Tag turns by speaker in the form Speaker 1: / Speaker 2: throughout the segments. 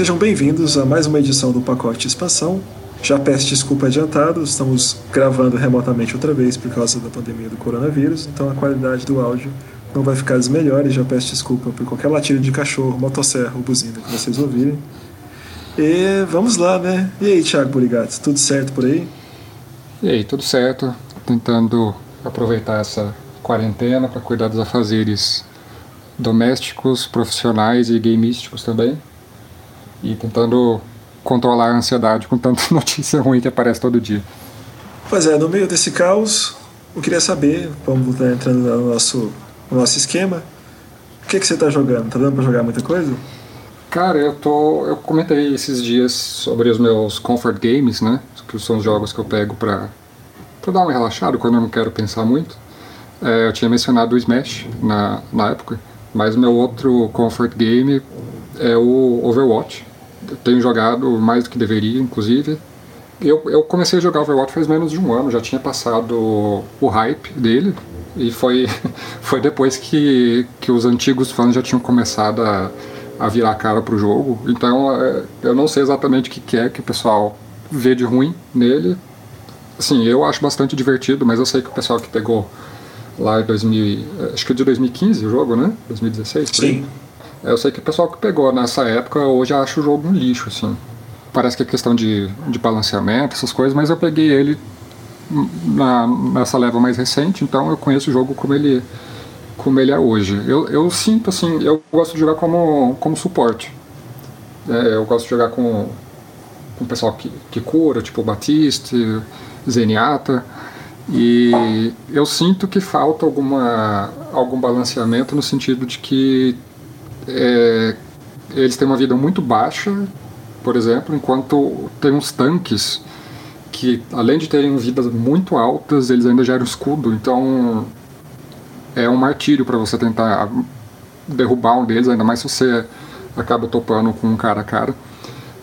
Speaker 1: Sejam bem-vindos a mais uma edição do Pacote Expansão. Já peço desculpa adiantado, estamos gravando remotamente outra vez por causa da pandemia do coronavírus, então a qualidade do áudio não vai ficar das melhores. Já peço desculpa por qualquer latido de cachorro, motosserra ou buzina que vocês ouvirem. E vamos lá, né? E aí, Thiago Burigato, tudo certo por aí?
Speaker 2: E aí, tudo certo. Tentando aproveitar essa quarentena para cuidar dos afazeres domésticos, profissionais e gameísticos também. E tentando controlar a ansiedade com tanta notícia ruim que aparece todo dia.
Speaker 1: Pois é, no meio desse caos, eu queria saber, vamos estar entrando no nosso, no nosso esquema, o que, que você está jogando? Tá dando para jogar muita coisa?
Speaker 2: Cara, eu tô. Eu comentei esses dias sobre os meus comfort games, né? Que são os jogos que eu pego pra, pra dar uma relaxada quando eu não quero pensar muito. É, eu tinha mencionado o Smash na, na época, mas o meu outro comfort game é o Overwatch. Tenho jogado mais do que deveria, inclusive. Eu, eu comecei a jogar Overwatch faz menos de um ano, já tinha passado o hype dele, e foi, foi depois que, que os antigos fãs já tinham começado a a virar a cara pro jogo. Então é, eu não sei exatamente o que é que o pessoal vê de ruim nele. Assim, eu acho bastante divertido, mas eu sei que o pessoal que pegou lá em 2000, acho que é de 2015 o jogo, né? 2016?
Speaker 1: Sim.
Speaker 2: Eu sei que o pessoal que pegou nessa época hoje acha o jogo um lixo, assim. Parece que é questão de, de balanceamento, essas coisas, mas eu peguei ele na, nessa leva mais recente, então eu conheço o jogo como ele como ele é hoje. Eu, eu sinto assim, eu gosto de jogar como, como suporte. É, eu gosto de jogar com, com o pessoal que, que cura, tipo Batiste, Zenyatta. E eu sinto que falta alguma, algum balanceamento no sentido de que é, eles têm uma vida muito baixa, por exemplo, enquanto tem uns tanques que, além de terem vidas muito altas, eles ainda geram escudo. Então é um martírio para você tentar derrubar um deles, ainda mais se você acaba topando com um cara a cara.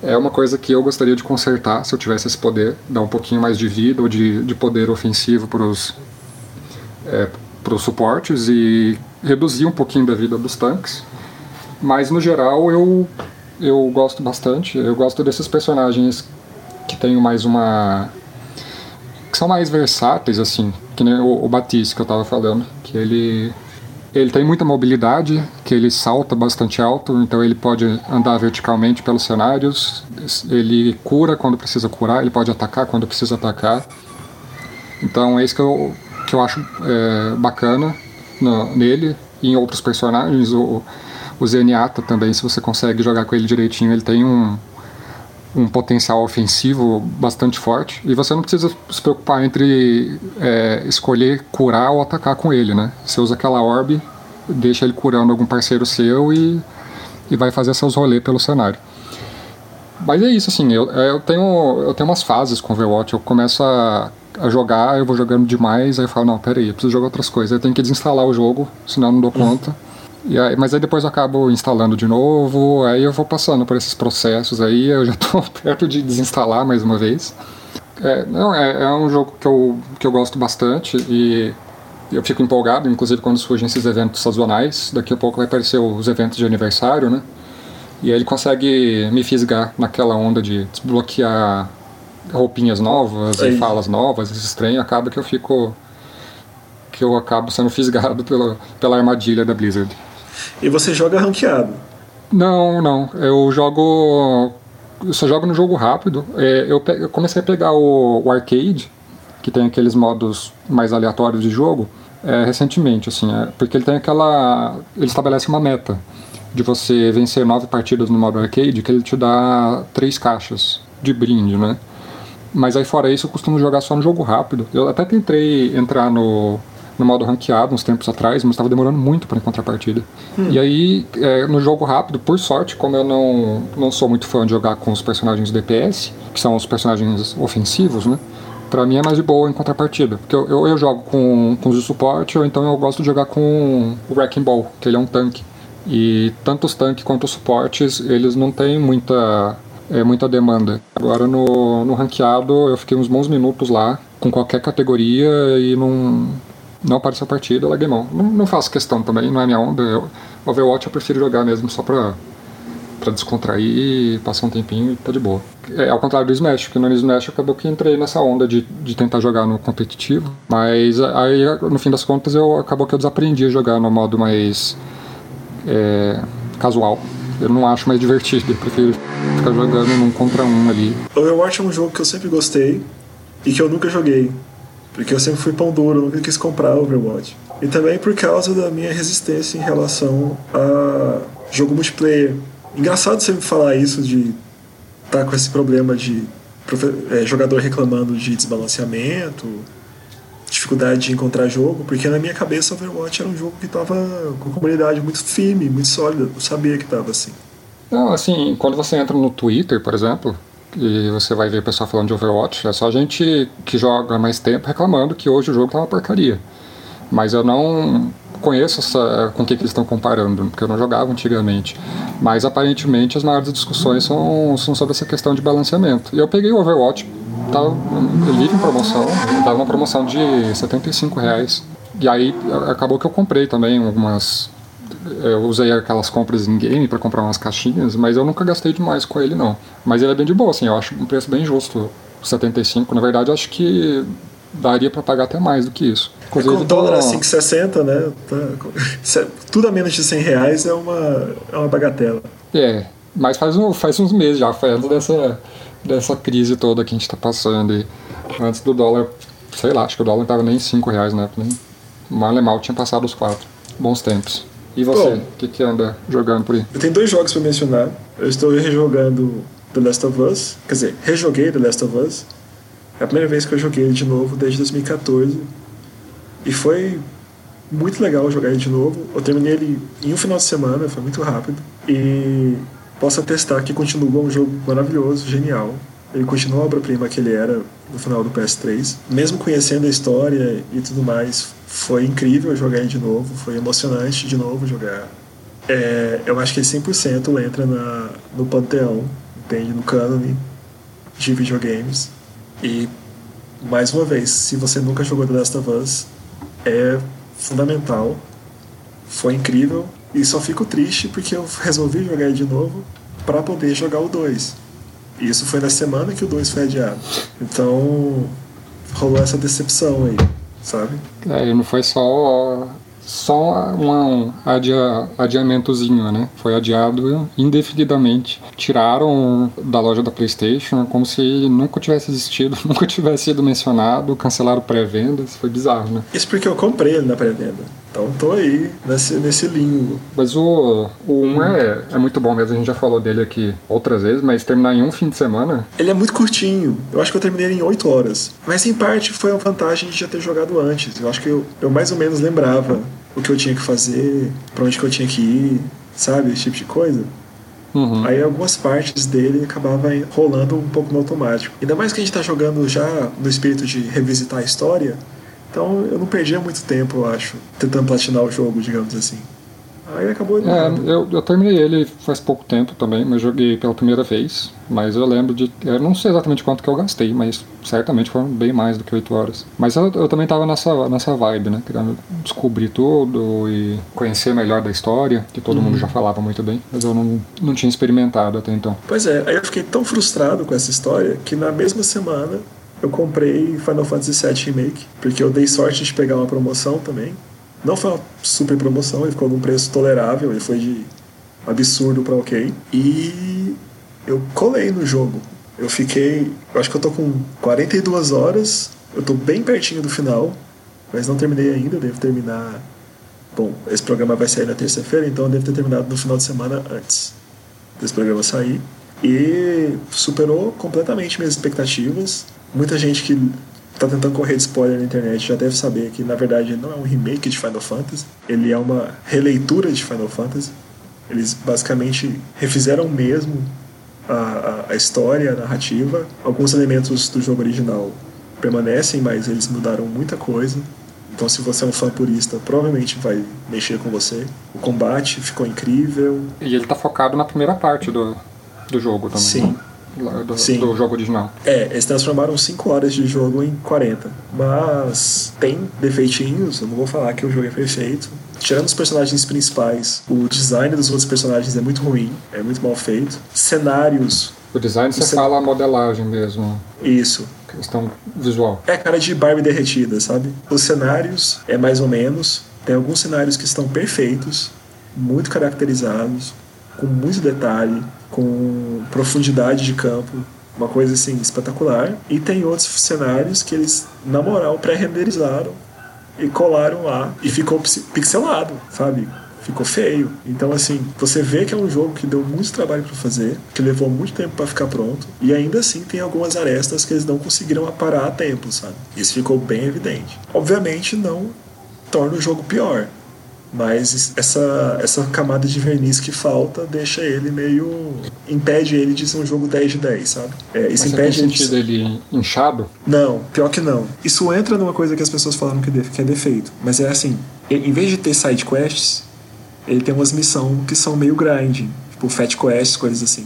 Speaker 2: É uma coisa que eu gostaria de consertar se eu tivesse esse poder, dar um pouquinho mais de vida ou de, de poder ofensivo para os é, suportes e reduzir um pouquinho da vida dos tanques. Mas no geral eu, eu gosto bastante, eu gosto desses personagens que têm mais uma. que são mais versáteis, assim, que nem o, o que eu estava falando que ele ele tem muita mobilidade, que ele salta bastante alto, então ele pode andar verticalmente pelos cenários, ele cura quando precisa curar, ele pode atacar quando precisa atacar. Então é isso que eu, que eu acho é, bacana no, nele e em outros personagens. O, o Zenyatta também, se você consegue jogar com ele direitinho, ele tem um, um potencial ofensivo bastante forte e você não precisa se preocupar entre é, escolher curar ou atacar com ele, né? Você usa aquela orbe, deixa ele curando algum parceiro seu e, e vai fazer seus rolês pelo cenário. Mas é isso, assim, eu, eu, tenho, eu tenho umas fases com Overwatch, eu começo a, a jogar, eu vou jogando demais, aí eu falo, não, peraí, eu preciso jogar outras coisas, eu tenho que desinstalar o jogo, senão eu não dou conta. Aí, mas aí depois eu acabo instalando de novo, aí eu vou passando por esses processos aí, eu já estou perto de desinstalar mais uma vez. É, não, é, é, um jogo que eu, que eu gosto bastante e eu fico empolgado, inclusive quando surgem esses eventos sazonais. Daqui a pouco vai aparecer os eventos de aniversário, né? E aí ele consegue me fisgar naquela onda de desbloquear roupinhas novas e falas novas, esse trem, acaba que eu fico que eu acabo sendo fisgado pela, pela armadilha da Blizzard.
Speaker 1: E você joga ranqueado?
Speaker 2: Não, não. Eu jogo. Eu só jogo no jogo rápido. É, eu, comecei a pegar o, o, arcade, que tem aqueles modos mais aleatórios de jogo, é, recentemente, assim, é, porque ele tem aquela. Ele estabelece uma meta de você vencer nove partidas no modo arcade, que ele te dá três caixas de brinde, né? Mas aí fora isso eu costumo jogar só no jogo rápido. Eu até tentei entrar no no modo ranqueado uns tempos atrás, mas estava demorando muito para encontrar partida. Hum. E aí, é, no jogo rápido, por sorte, como eu não, não sou muito fã de jogar com os personagens DPS, que são os personagens ofensivos, né? Pra mim é mais de boa encontrar partida. Porque eu, eu, eu, jogo com, com os de suporte, ou então eu gosto de jogar com o Wrecking Ball, que ele é um tanque. E tanto os tanques quanto os suportes, eles não têm muita, é, muita demanda. Agora no, no ranqueado eu fiquei uns bons minutos lá, com qualquer categoria, e não, não apareceu a partida, eu larguei mão. Não, não faço questão também, não é minha onda. Eu, Overwatch eu prefiro jogar mesmo só pra, pra descontrair, passar um tempinho e tá de boa. É ao contrário do Smash, que no Smash acabou que entrei nessa onda de, de tentar jogar no competitivo, mas aí no fim das contas eu acabou que eu desaprendi a jogar no modo mais é, casual. Eu não acho mais divertido, eu prefiro ficar jogando num contra um ali.
Speaker 1: Overwatch é um jogo que eu sempre gostei e que eu nunca joguei. Porque eu sempre fui pão duro, nunca quis comprar Overwatch. E também por causa da minha resistência em relação a jogo multiplayer. Engraçado sempre falar isso de estar tá com esse problema de é, jogador reclamando de desbalanceamento, dificuldade de encontrar jogo, porque na minha cabeça Overwatch era um jogo que estava com comunidade muito firme, muito sólida. Eu sabia que estava assim.
Speaker 2: Não, assim, quando você entra no Twitter, por exemplo, e você vai ver o pessoal falando de Overwatch, é só gente que joga mais tempo reclamando que hoje o jogo tá uma porcaria. Mas eu não conheço essa, com o que, que eles estão comparando, porque eu não jogava antigamente. Mas aparentemente as maiores discussões são, são sobre essa questão de balanceamento. E eu peguei o Overwatch, tava livre em promoção, tava uma promoção de 75 reais. E aí acabou que eu comprei também algumas. Eu usei aquelas compras em game para comprar umas caixinhas, mas eu nunca gastei demais com ele não. Mas ele é bem de boa, assim, eu acho um preço bem justo. 75, na verdade, eu acho que daria para pagar até mais do que isso.
Speaker 1: É, com o dólar a 5,60, né? Tá, tudo a menos de 100 reais é uma, é uma bagatela.
Speaker 2: É, mas faz, um, faz uns meses já, foi antes dessa, dessa crise toda que a gente está passando. E antes do dólar, sei lá, acho que o dólar não estava nem 5 reais na época. Nem, mal e mal tinha passado os 4. Bons tempos. E você, o que, que anda jogando por aí?
Speaker 1: Eu tenho dois jogos para mencionar. Eu estou rejogando The Last of Us, quer dizer, rejoguei The Last of Us. É a primeira vez que eu joguei ele de novo desde 2014. E foi muito legal jogar ele de novo. Eu terminei ele em um final de semana, foi muito rápido. E posso atestar que continua um jogo maravilhoso, genial. Ele continua a obra-prima que ele era no final do PS3. Mesmo conhecendo a história e tudo mais, foi incrível jogar ele de novo, foi emocionante de novo jogar. É, eu acho que ele 100% entra na, no panteão, entende? No cânone de videogames. E, mais uma vez, se você nunca jogou The Last of Us, é fundamental. Foi incrível. E só fico triste porque eu resolvi jogar ele de novo para poder jogar o 2. E isso foi na semana que o 2 foi adiado. Então, rolou essa decepção aí, sabe?
Speaker 2: É, não foi só só um adia, adiamentozinho, né? Foi adiado indefinidamente. Tiraram da loja da PlayStation como se nunca tivesse existido, nunca tivesse sido mencionado, cancelaram pré-vendas. Foi bizarro, né?
Speaker 1: Isso porque eu comprei ele na pré-venda. Então tô aí nesse, nesse limbo.
Speaker 2: Mas o, o 1 é, é muito bom mesmo, a gente já falou dele aqui outras vezes, mas terminar em um fim de semana.
Speaker 1: Ele é muito curtinho. Eu acho que eu terminei em 8 horas. Mas em parte foi a vantagem de já ter jogado antes. Eu acho que eu, eu mais ou menos lembrava o que eu tinha que fazer, pra onde que eu tinha que ir, sabe? Esse tipo de coisa. Uhum. Aí algumas partes dele acabava rolando um pouco no automático. Ainda mais que a gente tá jogando já no espírito de revisitar a história, então eu não perdia muito tempo, eu acho, tentando platinar o jogo, digamos assim. Aí acabou.
Speaker 2: É, eu, eu terminei ele faz pouco tempo também, mas joguei pela primeira vez. Mas eu lembro de. Eu não sei exatamente quanto que eu gastei, mas certamente foram bem mais do que 8 horas. Mas eu, eu também tava nessa, nessa vibe, né? Querendo descobrir tudo e conhecer melhor da história, que todo uhum. mundo já falava muito bem, mas eu não, não tinha experimentado até então.
Speaker 1: Pois é, aí eu fiquei tão frustrado com essa história que na mesma semana eu comprei Final Fantasy VII Remake, porque eu dei sorte de pegar uma promoção também. Não foi uma super promoção, ele ficou num preço tolerável, ele foi de absurdo para ok. E eu colei no jogo. Eu fiquei. Eu acho que eu tô com 42 horas, eu tô bem pertinho do final, mas não terminei ainda, devo terminar. Bom, esse programa vai sair na terça-feira, então eu devo ter terminado no final de semana antes desse programa sair. E superou completamente minhas expectativas. Muita gente que tá tentando correr de spoiler na internet já deve saber que na verdade não é um remake de Final Fantasy, ele é uma releitura de Final Fantasy. Eles basicamente refizeram mesmo a, a, a história, a narrativa. Alguns elementos do jogo original permanecem, mas eles mudaram muita coisa. Então, se você é um fã purista, provavelmente vai mexer com você. O combate ficou incrível.
Speaker 2: E ele tá focado na primeira parte do, do jogo também.
Speaker 1: Sim.
Speaker 2: Do, do, jogo original.
Speaker 1: É, eles transformaram 5 horas de jogo em 40. Mas tem defeitinhos, eu não vou falar que o jogo é perfeito. Tirando os personagens principais, o design dos outros personagens é muito ruim, é muito mal feito. Cenários.
Speaker 2: O design você cen... fala a modelagem mesmo.
Speaker 1: Isso.
Speaker 2: Questão visual.
Speaker 1: É cara de Barbie derretida, sabe? Os cenários é mais ou menos. Tem alguns cenários que estão perfeitos, muito caracterizados, com muito detalhe, com profundidade de campo, uma coisa assim espetacular. E tem outros cenários que eles, na moral, pré-renderizaram e colaram lá e ficou pixelado, sabe? Ficou feio. Então, assim, você vê que é um jogo que deu muito trabalho para fazer, que levou muito tempo para ficar pronto, e ainda assim tem algumas arestas que eles não conseguiram aparar a tempo, sabe? Isso ficou bem evidente. Obviamente, não torna o jogo pior, mas essa, essa camada de verniz que falta deixa ele meio. impede ele de ser um jogo 10 de 10, sabe?
Speaker 2: É, isso Mas impede tem sentido ele, ele inchado?
Speaker 1: Não, pior que não. Isso entra numa coisa que as pessoas falaram que, que é defeito. Mas é assim: em vez de ter side quests, ele tem umas missões que são meio grinding, tipo fat quests, coisas assim.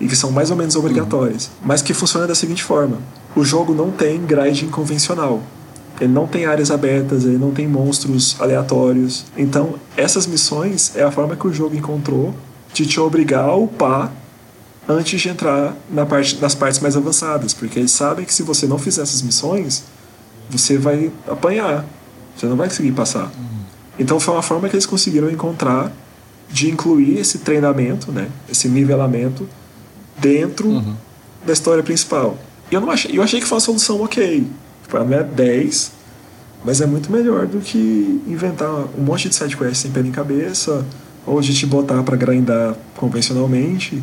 Speaker 1: E que são mais ou menos obrigatórias. Uhum. Mas que funciona da seguinte forma: o jogo não tem grinding convencional. Ele não tem áreas abertas, ele não tem monstros aleatórios. Então, essas missões é a forma que o jogo encontrou de te obrigar a upar antes de entrar na parte, nas partes mais avançadas, porque eles sabem que se você não fizer essas missões, você vai apanhar, você não vai conseguir passar. Uhum. Então foi uma forma que eles conseguiram encontrar de incluir esse treinamento, né, esse nivelamento dentro uhum. da história principal. E eu não achei, eu achei que foi uma solução ok. Tipo, não é 10, mas é muito melhor do que inventar um monte de sidequests sem pé em cabeça, ou de te botar para grindar convencionalmente.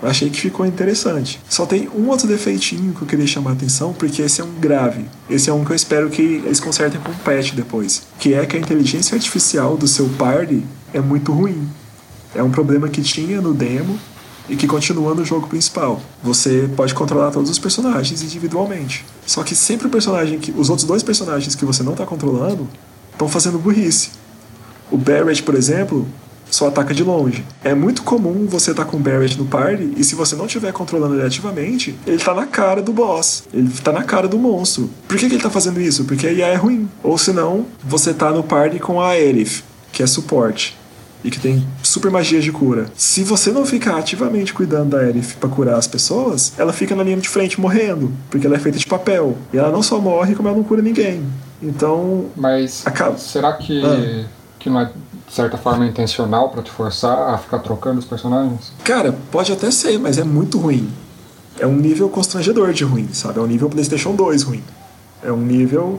Speaker 1: Achei que ficou interessante. Só tem um outro defeitinho que eu queria chamar a atenção, porque esse é um grave. Esse é um que eu espero que eles consertem com o patch depois. Que é que a inteligência artificial do seu party é muito ruim. É um problema que tinha no demo e que continua no jogo principal. Você pode controlar todos os personagens individualmente. Só que sempre o personagem que os outros dois personagens que você não está controlando estão fazendo burrice. O Barrett, por exemplo, só ataca de longe. É muito comum você estar tá com o Barrett no party e se você não estiver controlando ele ativamente, ele está na cara do boss. Ele está na cara do monstro. Por que, que ele está fazendo isso? Porque a IA é ruim. Ou senão, você está no party com a Elif, que é suporte e que tem super magias de cura. Se você não ficar ativamente cuidando da Elif para curar as pessoas, ela fica na linha de frente morrendo, porque ela é feita de papel. E ela não só morre, como ela não cura ninguém. Então.
Speaker 2: Mas acaba... será que, ah. que não é de certa forma intencional para te forçar a ficar trocando os personagens?
Speaker 1: Cara, pode até ser, mas é muito ruim. É um nível constrangedor de ruim, sabe? É um nível PlayStation 2 ruim. É um nível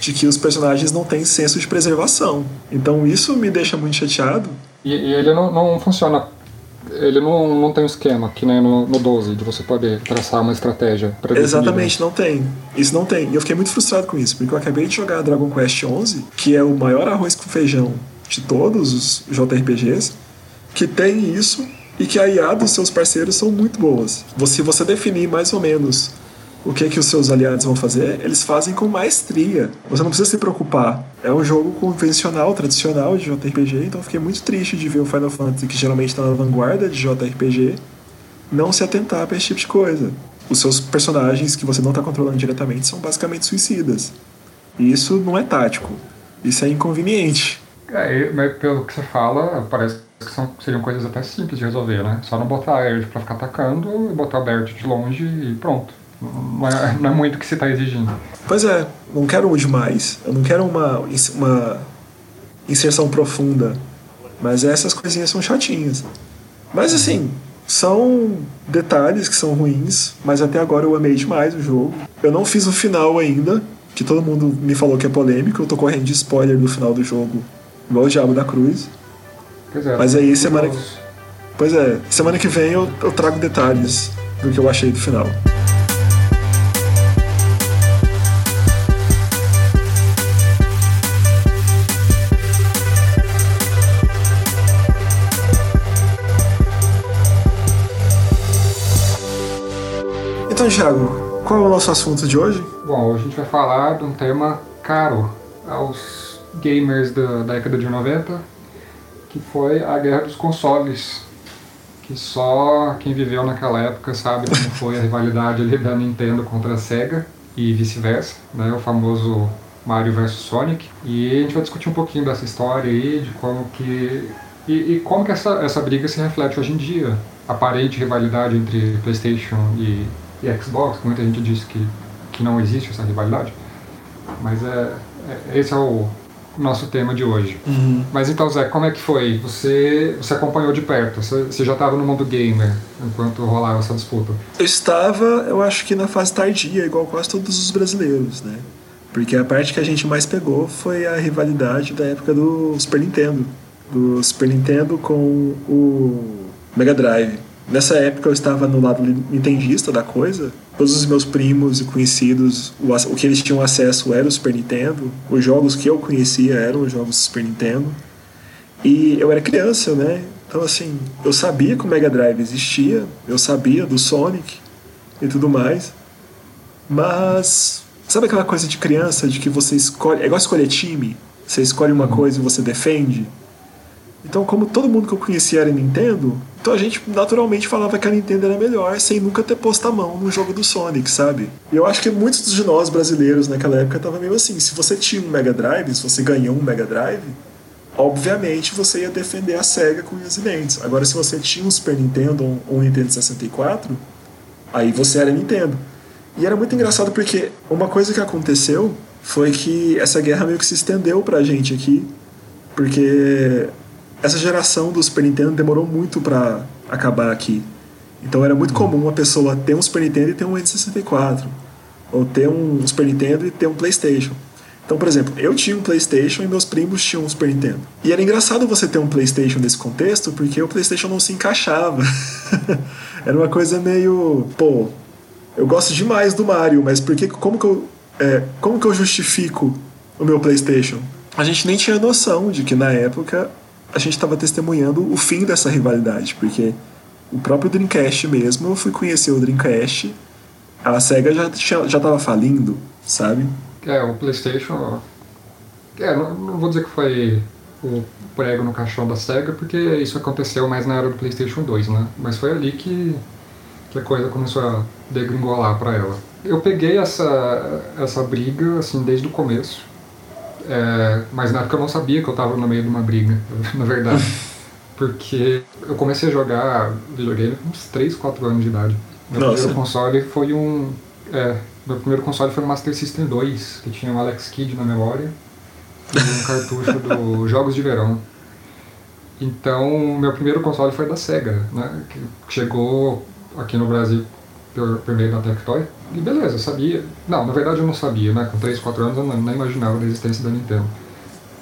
Speaker 1: de que os personagens não têm senso de preservação. Então isso me deixa muito chateado.
Speaker 2: E, e ele não, não funciona. Ele não, não tem um esquema, que nem no, no 12, de você poder traçar uma estratégia.
Speaker 1: Exatamente, não tem. Isso não tem. E eu fiquei muito frustrado com isso, porque eu acabei de jogar Dragon Quest XI, que é o maior arroz com feijão de todos os JRPGs, que tem isso e que a IA dos seus parceiros são muito boas. Se você definir mais ou menos o que que os seus aliados vão fazer, eles fazem com maestria. Você não precisa se preocupar. É um jogo convencional, tradicional de JRPG, então fiquei muito triste de ver o Final Fantasy, que geralmente está na vanguarda de JRPG, não se atentar para esse tipo de coisa. Os seus personagens que você não está controlando diretamente são basicamente suicidas. E isso não é tático. Isso é inconveniente.
Speaker 2: É, mas pelo que você fala, parece que são, seriam coisas até simples de resolver, né? Só não botar a Erd pra ficar atacando, botar a Bert de longe e pronto. Não é, muito o que você está exigindo.
Speaker 1: Pois é, não quero demais. Eu não quero uma, uma inserção profunda. Mas essas coisinhas são chatinhas. Mas assim, são detalhes que são ruins, mas até agora eu amei demais o jogo. Eu não fiz o final ainda, que todo mundo me falou que é polêmico. Eu tô correndo de spoiler do final do jogo, igual o Diabo da Cruz.
Speaker 2: Pois é,
Speaker 1: mas aí semana que... Pois é, semana que vem eu, eu trago detalhes do que eu achei do final. Então, Thiago, qual é o nosso assunto de hoje?
Speaker 2: Bom, hoje a gente vai falar de um tema caro aos gamers da década de 90, que foi a guerra dos consoles, que só quem viveu naquela época sabe como foi a rivalidade ali da Nintendo contra a Sega e vice-versa, né? O famoso Mario vs Sonic. E a gente vai discutir um pouquinho dessa história aí, de como que e, e, como que essa, essa briga se reflete hoje em dia? Aparente rivalidade entre PlayStation e, e Xbox, muita gente diz que, que não existe essa rivalidade. Mas é, é esse é o nosso tema de hoje. Uhum. Mas então, Zé, como é que foi? Você, você acompanhou de perto, você, você já estava no mundo gamer enquanto rolava essa disputa?
Speaker 1: Eu estava, eu acho que na fase tardia, igual quase todos os brasileiros, né? Porque a parte que a gente mais pegou foi a rivalidade da época do Super Nintendo do Super Nintendo com o Mega Drive. Nessa época eu estava no lado nintendista da coisa. Todos os meus primos e conhecidos, o, o que eles tinham acesso era o Super Nintendo. Os jogos que eu conhecia eram os jogos do Super Nintendo. E eu era criança, né? Então, assim, eu sabia que o Mega Drive existia, eu sabia do Sonic e tudo mais. Mas, sabe aquela coisa de criança de que você escolhe. É igual escolher time? Você escolhe uma uhum. coisa e você defende? Então, como todo mundo que eu conhecia era Nintendo, então a gente naturalmente falava que a Nintendo era melhor sem nunca ter posto a mão no jogo do Sonic, sabe? E eu acho que muitos de nós brasileiros naquela época estavam meio assim: se você tinha um Mega Drive, se você ganhou um Mega Drive, obviamente você ia defender a SEGA com unhas e dentes. Agora, se você tinha um Super Nintendo ou um Nintendo 64, aí você era Nintendo. E era muito engraçado porque uma coisa que aconteceu foi que essa guerra meio que se estendeu pra gente aqui, porque essa geração do Super Nintendo demorou muito para acabar aqui. Então era muito comum uma pessoa ter um Super Nintendo e ter um N64, ou ter um Super Nintendo e ter um PlayStation. Então, por exemplo, eu tinha um PlayStation e meus primos tinham um Super Nintendo. E era engraçado você ter um PlayStation nesse contexto, porque o PlayStation não se encaixava. era uma coisa meio, pô, eu gosto demais do Mario, mas por que, como que eu, é, como que eu justifico o meu PlayStation? A gente nem tinha noção de que na época a gente estava testemunhando o fim dessa rivalidade, porque o próprio Dreamcast mesmo, eu fui conhecer o Dreamcast, a SEGA já já estava falindo, sabe?
Speaker 2: É, o PlayStation. É, não, não, vou dizer que foi o prego no caixão da SEGA, porque isso aconteceu mais na era do PlayStation 2, né? Mas foi ali que, que a coisa começou a degringolar para ela. Eu peguei essa, essa briga, assim, desde o começo. É, mas na época eu não sabia que eu estava no meio de uma briga, na verdade. Porque eu comecei a jogar videogame com uns 3, 4 anos de idade. Meu Nossa. primeiro console foi um. É, meu primeiro console foi um Master System 2, que tinha um Alex Kidd na memória e um cartucho do Jogos de Verão. Então, meu primeiro console foi da Sega, né? Que chegou aqui no Brasil por, por meio da Tectoy. E beleza, eu sabia. Não, na verdade eu não sabia, né? Com 3, 4 anos eu nem imaginava a existência da Nintendo.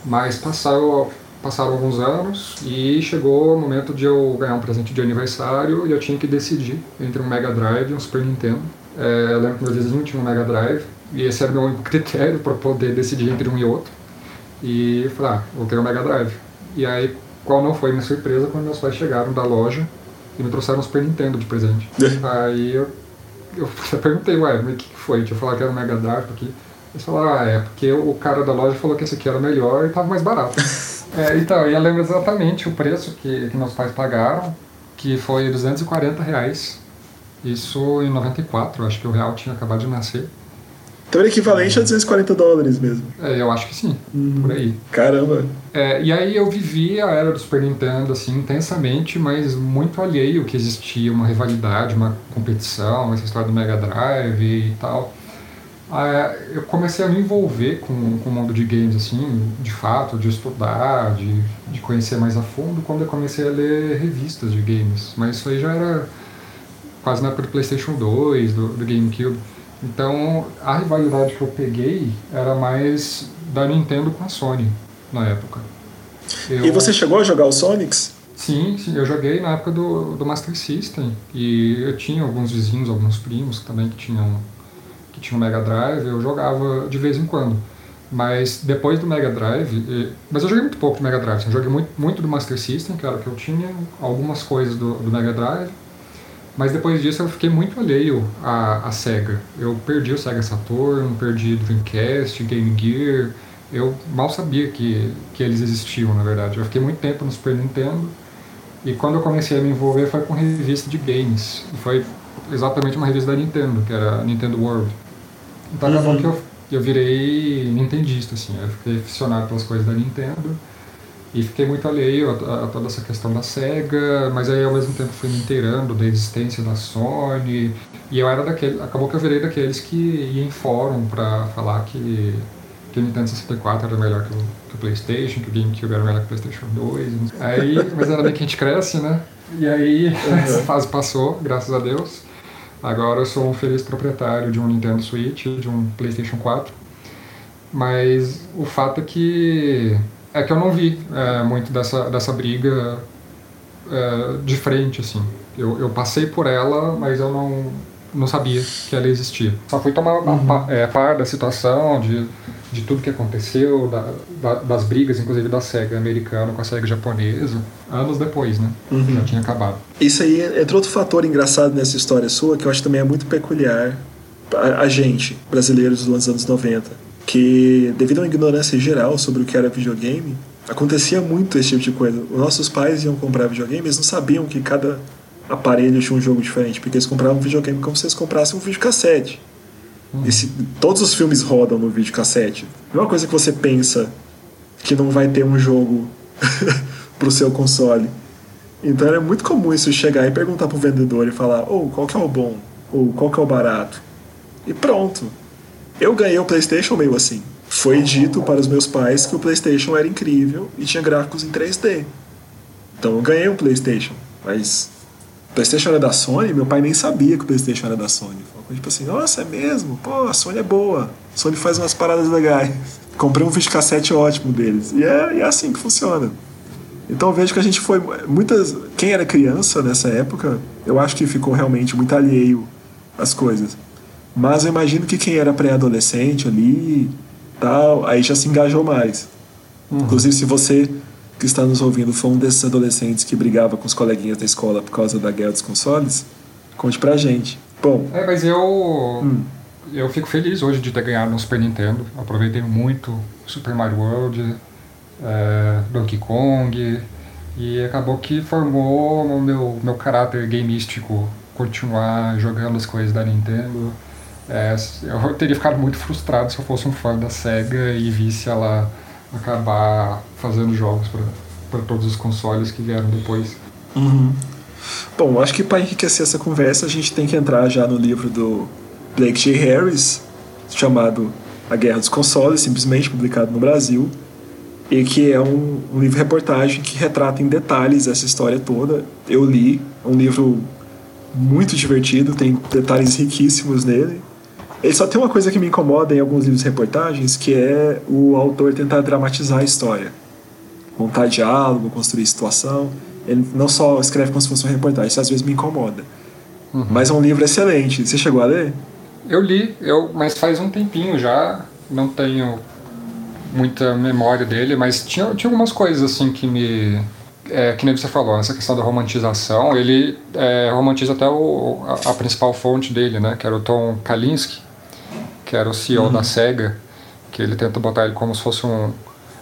Speaker 2: Mas passaram, passaram alguns anos e chegou o momento de eu ganhar um presente de aniversário e eu tinha que decidir entre um Mega Drive e um Super Nintendo. É, eu lembro que meu vizinho tinha um Mega Drive e esse era o meu único critério para poder decidir entre um e outro. E eu falei, ah, vou ter um Mega Drive. E aí, qual não foi minha surpresa quando meus pais chegaram da loja e me trouxeram um Super Nintendo de presente. aí eu eu perguntei, ué, o que foi? Tinha falado que era o Mega Drive aqui. Eles falaram, ah, é, porque o cara da loja falou que esse aqui era melhor e tava mais barato. é, então, eu lembro exatamente o preço que, que meus pais pagaram, que foi 240 reais. Isso em 94, acho que o real tinha acabado de nascer.
Speaker 1: Então era equivalente a 240 dólares mesmo.
Speaker 2: É, eu acho que sim, uhum. por aí.
Speaker 1: Caramba!
Speaker 2: É, e aí eu vivi a era do Super Nintendo, assim, intensamente, mas muito alheio que existia uma rivalidade, uma competição, essa história do Mega Drive e tal. Ah, eu comecei a me envolver com, com o mundo de games, assim, de fato, de estudar, de, de conhecer mais a fundo, quando eu comecei a ler revistas de games. Mas isso aí já era quase na época do PlayStation 2, do, do GameCube. Então, a rivalidade que eu peguei era mais da Nintendo com a Sony na época.
Speaker 1: Eu... E você chegou a jogar os Sonics?
Speaker 2: Sim, sim, eu joguei na época do, do Master System e eu tinha alguns vizinhos, alguns primos também que tinham que tinham Mega Drive, eu jogava de vez em quando. Mas depois do Mega Drive, mas eu joguei muito pouco do Mega Drive, assim, eu joguei muito, muito do Master System, que era o que eu tinha, algumas coisas do, do Mega Drive, mas depois disso eu fiquei muito alheio à, à SEGA. Eu perdi o SEGA Saturn, perdi Dreamcast, Game Gear. Eu mal sabia que, que eles existiam, na verdade. Eu fiquei muito tempo no Super Nintendo E quando eu comecei a me envolver foi com revista de games. E foi exatamente uma revista da Nintendo, que era a Nintendo World. Então acabou uhum. que eu, eu virei nintendista, assim. Eu fiquei aficionado pelas coisas da Nintendo. E fiquei muito alheio a, a, toda essa questão da SEGA, mas aí ao mesmo tempo fui me inteirando da existência da Sony. E eu era daquele. Acabou que eu virei daqueles que ia em fórum pra falar que, que o Nintendo 64 era melhor que o, que o PlayStation, que o GameCube era melhor que o PlayStation 2. Aí, mas era bem que a gente cresce, né? E aí uhum. essa fase passou, graças a Deus. Agora eu sou um feliz proprietário de um Nintendo Switch, de um PlayStation 4. Mas o fato é que é que eu não vi é, muito dessa, dessa briga é, de frente, assim. Eu, eu passei por ela, mas eu não, não sabia que ela existia. Só fui tomar uhum. a, é, par da situação, de, de tudo que aconteceu, da, da, das brigas, inclusive da SEGA americana com a SEGA japonesa, anos depois, né? Uhum. Já tinha acabado.
Speaker 1: Isso aí entra outro fator engraçado nessa história sua, que eu acho também é muito peculiar a, a gente, brasileiros dos anos 90 que, devido a uma ignorância geral sobre o que era videogame, acontecia muito esse tipo de coisa. Os nossos pais iam comprar videogame, eles não sabiam que cada aparelho tinha um jogo diferente, porque eles compravam videogame como se eles comprassem um videocassete. Uhum. Esse, todos os filmes rodam no videocassete. Não é uma coisa que você pensa que não vai ter um jogo pro seu console. Então era muito comum isso chegar e perguntar pro vendedor e falar, ou oh, qual que é o bom? Ou qual que é o barato? E pronto. Eu ganhei o PlayStation meio assim. Foi dito para os meus pais que o PlayStation era incrível e tinha gráficos em 3D. Então eu ganhei um PlayStation, mas o PlayStation era da Sony, meu pai nem sabia que o PlayStation era da Sony. Foi tipo assim, nossa, é mesmo? Pô, a Sony é boa. A Sony faz umas paradas legais. Comprei um videocassete ótimo deles. E é, é assim que funciona. Então vejo que a gente foi. Muitas. Quem era criança nessa época, eu acho que ficou realmente muito alheio às coisas. Mas eu imagino que quem era pré-adolescente ali, tal, aí já se engajou mais. Uhum. Inclusive, se você que está nos ouvindo for um desses adolescentes que brigava com os coleguinhas da escola por causa da guerra dos consoles, conte pra gente. Bom.
Speaker 2: É, mas eu. Hum. Eu fico feliz hoje de ter ganhado no Super Nintendo. Aproveitei muito Super Mario World, é, Donkey Kong. E acabou que formou o meu, meu caráter gameístico continuar jogando as coisas da Nintendo. É, eu teria ficado muito frustrado se eu fosse um fã da SEGA e visse ela acabar fazendo jogos para todos os consoles que vieram depois.
Speaker 1: Uhum. Bom, acho que para enriquecer essa conversa a gente tem que entrar já no livro do Blake J. Harris, chamado A Guerra dos Consoles, simplesmente publicado no Brasil, e que é um, um livro-reportagem que retrata em detalhes essa história toda. Eu li, é um livro muito divertido, tem detalhes riquíssimos nele. Ele só tem uma coisa que me incomoda em alguns livros de reportagens, que é o autor tentar dramatizar a história. Montar diálogo, construir situação. Ele não só escreve como se fosse uma reportagem, isso às vezes me incomoda. Uhum. Mas é um livro excelente. Você chegou a ler?
Speaker 2: Eu li, eu, mas faz um tempinho já. Não tenho muita memória dele, mas tinha, tinha algumas coisas assim que me. É, que nem você falou, essa questão da romantização, ele é, romantiza até o, a, a, principal fonte dele, né, que era o Tom Kalinske, que era o CEO uhum. da SEGA, que ele tenta botar ele como se fosse um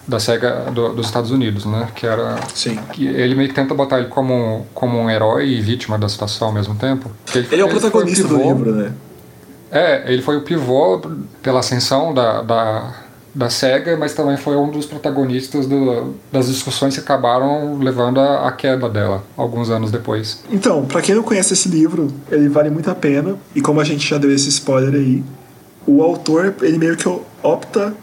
Speaker 2: da SEGA do, dos Estados Unidos, né? Que era
Speaker 1: Sim.
Speaker 2: que ele meio que tenta botar ele como como um herói e vítima da situação ao mesmo tempo.
Speaker 1: Ele, ele, é o protagonista o do livro, né?
Speaker 2: É, ele foi o pivô pela ascensão da, da, da SEGA, mas também foi um dos protagonistas do, das discussões que acabaram levando à queda dela, alguns anos depois.
Speaker 1: Então, para quem não conhece esse livro, ele vale muito a pena, e como a gente já deu esse spoiler aí, o autor ele meio que opta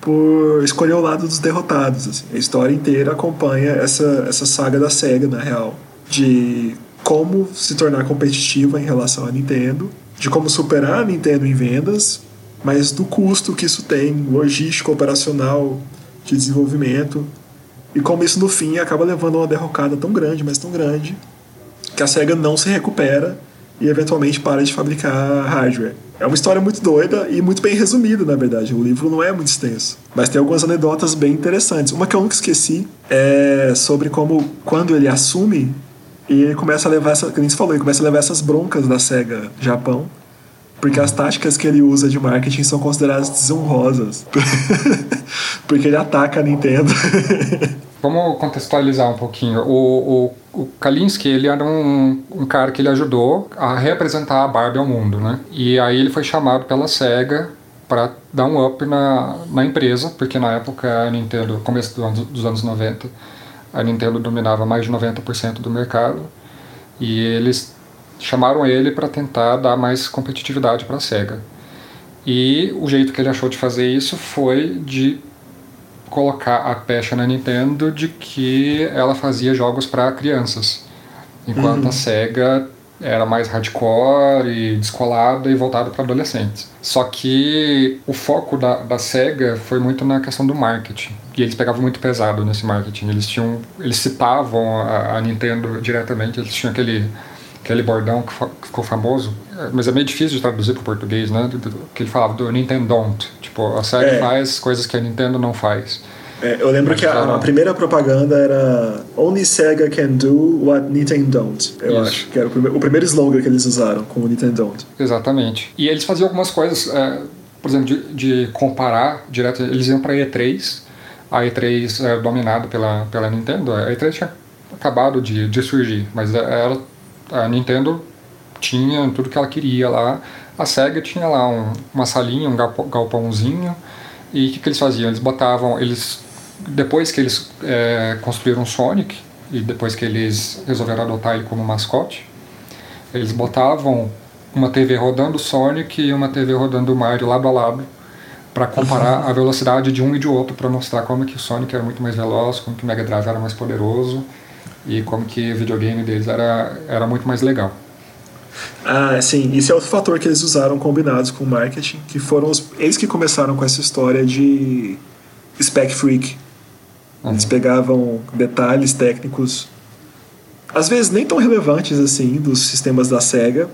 Speaker 1: por escolher o lado dos derrotados. Assim. A história inteira acompanha essa, essa saga da SEGA, na real, de como se tornar competitiva em relação à Nintendo, de como superar a Nintendo em vendas, mas do custo que isso tem, logístico, operacional, de desenvolvimento, e como isso no fim acaba levando a uma derrocada tão grande, mas tão grande, que a SEGA não se recupera e eventualmente para de fabricar hardware. É uma história muito doida e muito bem resumida, na verdade. O livro não é muito extenso. Mas tem algumas anedotas bem interessantes. Uma que eu nunca esqueci é sobre como, quando ele assume, ele começa a levar essa. Como você falou, ele começa a levar essas broncas da SEGA Japão. Porque as táticas que ele usa de marketing são consideradas desonrosas. porque ele ataca a Nintendo.
Speaker 2: Vamos contextualizar um pouquinho. O, o, o Kalinske, ele era um, um cara que ele ajudou a representar a Barbie ao mundo, né? E aí ele foi chamado pela SEGA para dar um up na, na empresa, porque na época a Nintendo, começo do anos, dos anos 90, a Nintendo dominava mais de 90% do mercado e eles chamaram ele para tentar dar mais competitividade para a Sega. E o jeito que ele achou de fazer isso foi de colocar a pecha na Nintendo de que ela fazia jogos para crianças, enquanto uhum. a Sega era mais hardcore e descolada e voltada para adolescentes. Só que o foco da, da SEGA foi muito na questão do marketing. E eles pegavam muito pesado nesse marketing. Eles tinham, eles citavam a, a Nintendo diretamente. Eles tinham aquele aquele bordão que, ficou famoso, é, mas é meio difícil de traduzir para o português, né? Que ele falava do Nintendo Don't. Tipo, a SEGA é. faz coisas que a Nintendo não faz.
Speaker 1: É, eu lembro que a, a, primeira propaganda era Only Sega can do what Nintendo don't. Eu Isso. acho que era o, primeiro, o primeiro slogan que eles usaram com o Nintendo don't.
Speaker 2: Exatamente. E eles faziam algumas coisas, é, por exemplo, de, de, comparar direto. Eles iam para E3. A E3 era dominada pela, pela Nintendo. A E3 tinha acabado de, de surgir, mas ela, a Nintendo tinha tudo que ela queria lá. A Sega tinha lá um, uma salinha, um galpãozinho. E o que, que eles faziam? Eles botavam, eles depois que eles é, construíram Sonic e depois que eles resolveram adotar ele como mascote, eles botavam uma TV rodando Sonic e uma TV rodando Mario lado a lado para comparar a velocidade de um e de outro para mostrar como que o Sonic era muito mais veloz, como que o Mega Drive era mais poderoso e como que o videogame deles era, era muito mais legal.
Speaker 1: Ah, sim. Isso é outro fator que eles usaram combinados com o marketing, que foram os, eles que começaram com essa história de spec freak, Uhum. Eles pegavam detalhes técnicos, às vezes nem tão relevantes assim, dos sistemas da SEGA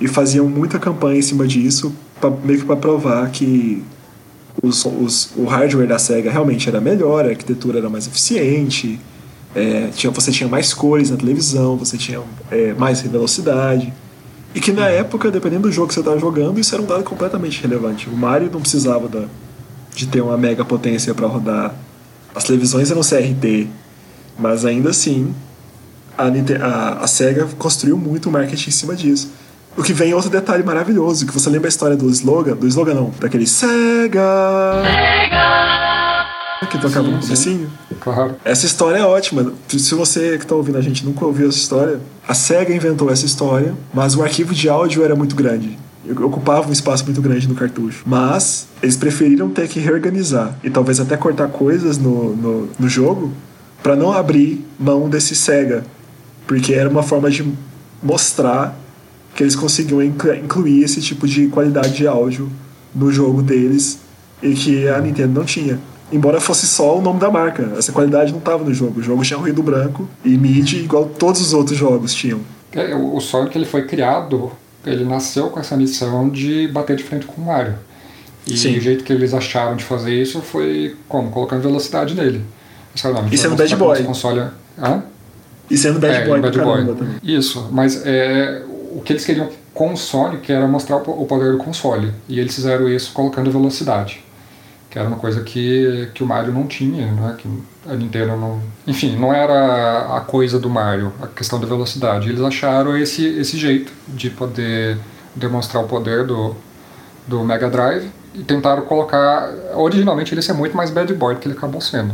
Speaker 1: e faziam muita campanha em cima disso, pra, meio que para provar que os, os, o hardware da SEGA realmente era melhor, a arquitetura era mais eficiente, é, tinha, você tinha mais cores na televisão, você tinha é, mais velocidade. E que na época, dependendo do jogo que você estava jogando, isso era um dado completamente relevante. O Mario não precisava da, de ter uma mega potência para rodar as televisões eram CRT, mas ainda assim a, a, a SEGA construiu muito o marketing em cima disso. O que vem é outro detalhe maravilhoso, que você lembra a história do slogan, do slogan não, daquele SEGA! SEGA! Que tocava sim, no comecinho.
Speaker 2: Claro.
Speaker 1: Essa história é ótima. Se você que está ouvindo a gente nunca ouviu essa história, a SEGA inventou essa história, mas o arquivo de áudio era muito grande ocupava um espaço muito grande no cartucho. Mas eles preferiram ter que reorganizar e talvez até cortar coisas no, no, no jogo para não abrir mão desse Sega, porque era uma forma de mostrar que eles conseguiam incluir esse tipo de qualidade de áudio no jogo deles e que a Nintendo não tinha. Embora fosse só o nome da marca, essa qualidade não estava no jogo. O jogo tinha ruído branco e MIDI igual todos os outros jogos tinham.
Speaker 2: É, o Sonic ele foi criado ele nasceu com essa missão de bater de frente com o Mario. E Sim. o jeito que eles acharam de fazer isso foi como? Colocando velocidade nele.
Speaker 1: Sabe, não, e sendo Bad Boy.
Speaker 2: Console... Hã?
Speaker 1: E sendo Bad
Speaker 2: é,
Speaker 1: Boy,
Speaker 2: Bad Boy. Também. Isso, mas é, o que eles queriam com o Sonic era mostrar o poder do console. E eles fizeram isso colocando velocidade que era uma coisa que, que o Mario não tinha, né? que a Nintendo não... Enfim, não era a coisa do Mario, a questão da velocidade. Eles acharam esse, esse jeito de poder demonstrar o poder do, do Mega Drive e tentaram colocar... Originalmente ele ia ser muito mais bad boy do que ele acabou sendo.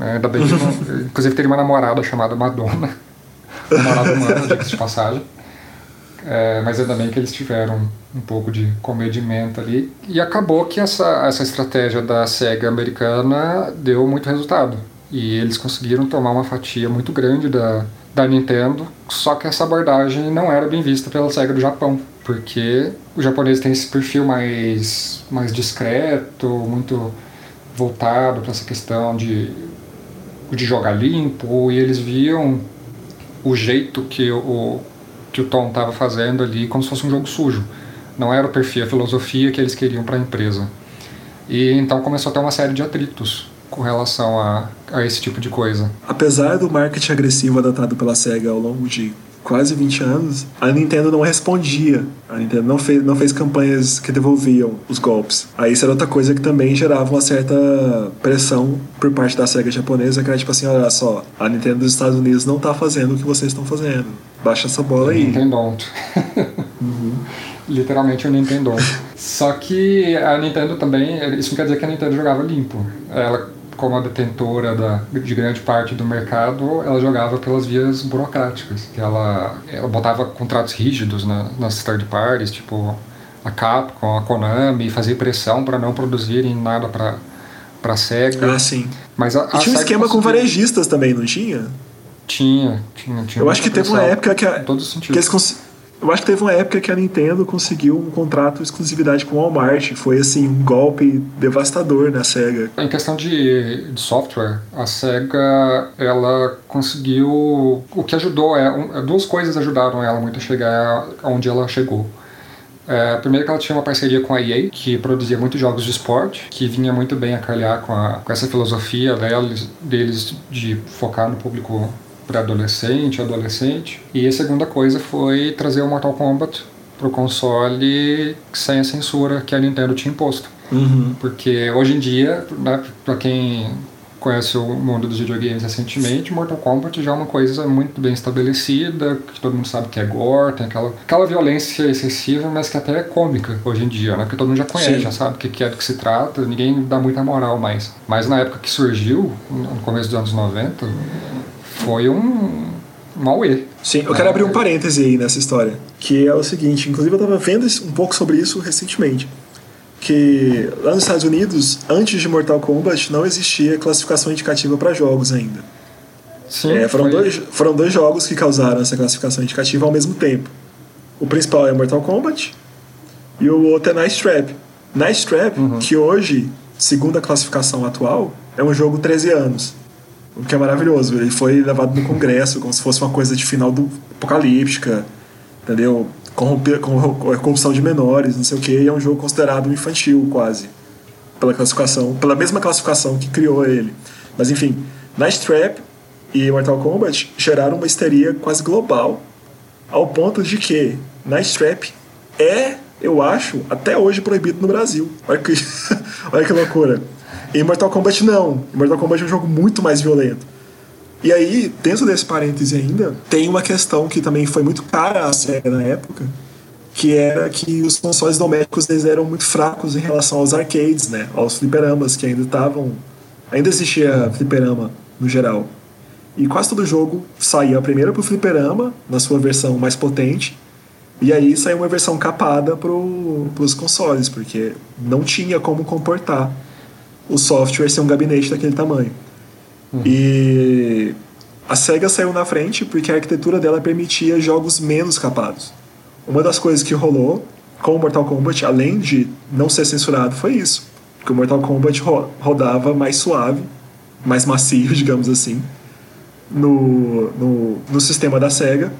Speaker 2: É, ainda bem que não, inclusive teria uma namorada chamada Madonna, namorada humana, diga de passagem. É, mas ainda bem que eles tiveram um pouco de comedimento ali. E acabou que essa, essa estratégia da SEGA americana deu muito resultado. E eles conseguiram tomar uma fatia muito grande da, da Nintendo, só que essa abordagem não era bem vista pela SEGA do Japão, porque o japonês tem esse perfil mais, mais discreto, muito voltado para essa questão de, de jogar limpo, e eles viam o jeito que o, que o Tom estava fazendo ali como se fosse um jogo sujo. Não era o perfil, a filosofia que eles queriam para a empresa. E então começou a ter uma série de atritos com relação a, a esse tipo de coisa.
Speaker 1: Apesar do marketing agressivo adotado pela SEGA ao longo de quase 20 anos, a Nintendo não respondia. A Nintendo não fez, não fez campanhas que devolviam os golpes. Aí isso era outra coisa que também gerava uma certa pressão por parte da SEGA japonesa, que era tipo assim, olha só, a Nintendo dos Estados Unidos não tá fazendo o que vocês estão fazendo. Baixa essa bola aí.
Speaker 2: Nintendo. uhum. Literalmente o Nintendo. Só que a Nintendo também, isso não quer dizer que a Nintendo jogava limpo. Ela como a detentora da, de grande parte do mercado, ela jogava pelas vias burocráticas. Ela, ela botava contratos rígidos na, nas third parties, tipo a Capcom, a Konami, fazia pressão para não produzirem nada para para SEGA.
Speaker 1: Ah, sim.
Speaker 2: Mas a,
Speaker 1: e tinha um esquema com varejistas também, não tinha?
Speaker 2: Tinha, tinha, tinha.
Speaker 1: Eu acho que teve uma época que, a, que eles eu acho que teve uma época que a Nintendo conseguiu um contrato de exclusividade com o Walmart. Foi assim, um golpe devastador na SEGA.
Speaker 2: Em questão de, de software, a SEGA ela conseguiu. O que ajudou é. Um, duas coisas ajudaram ela muito a chegar onde ela chegou. É, primeiro que ela tinha uma parceria com a EA, que produzia muitos jogos de esporte, que vinha muito bem a calhar com, a, com essa filosofia deles, deles de focar no público para adolescente, adolescente. E a segunda coisa foi trazer o Mortal Kombat pro console sem a censura que a Nintendo tinha imposto.
Speaker 1: Uhum.
Speaker 2: Porque hoje em dia, né, para quem conhece o mundo dos videogames recentemente, Mortal Kombat já é uma coisa muito bem estabelecida, que todo mundo sabe que é gore, tem aquela, aquela violência excessiva, mas que até é cômica hoje em dia, né? Porque todo mundo já conhece, Sim. já sabe o que é do que se trata, ninguém dá muita moral mais. Mas na época que surgiu, no começo dos anos 90, foi um, um auê.
Speaker 1: Sim, eu quero abrir um parêntese aí nessa história, que é o seguinte, inclusive eu estava vendo um pouco sobre isso recentemente, que lá nos Estados Unidos, antes de Mortal Kombat, não existia classificação indicativa para jogos ainda.
Speaker 2: Sim,
Speaker 1: é, foram, foi... dois, foram dois jogos que causaram essa classificação indicativa ao mesmo tempo. O principal é Mortal Kombat e o outro é Nice Trap. Nice Trap, uhum. que hoje, segundo a classificação atual, é um jogo 13 anos. O que é maravilhoso. Ele foi levado no Congresso como se fosse uma coisa de final do apocalíptica, entendeu? Corromper, corrupção de menores, não sei o que, e é um jogo considerado infantil quase. Pela classificação, pela mesma classificação que criou ele. Mas enfim, Night Trap e Mortal Kombat geraram uma histeria quase global, ao ponto de que Night Trap é, eu acho, até hoje proibido no Brasil. Olha que, olha que loucura. Em Mortal Kombat não. Mortal Kombat é um jogo muito mais violento. E aí, dentro desse parêntese ainda, tem uma questão que também foi muito cara à série na época, que era que os consoles domésticos eles eram muito fracos em relação aos arcades, né? Aos fliperamas que ainda estavam... Ainda existia fliperama, no geral. E quase todo jogo saía primeiro pro fliperama, na sua versão mais potente, e aí saiu uma versão capada pro, pros consoles, porque não tinha como comportar o software ser um gabinete daquele tamanho. Uhum. E a SEGA saiu na frente porque a arquitetura dela permitia jogos menos capados. Uma das coisas que rolou com o Mortal Kombat, além de não ser censurado, foi isso. Porque o Mortal Kombat ro rodava mais suave, mais macio, digamos assim, no, no, no sistema da SEGA,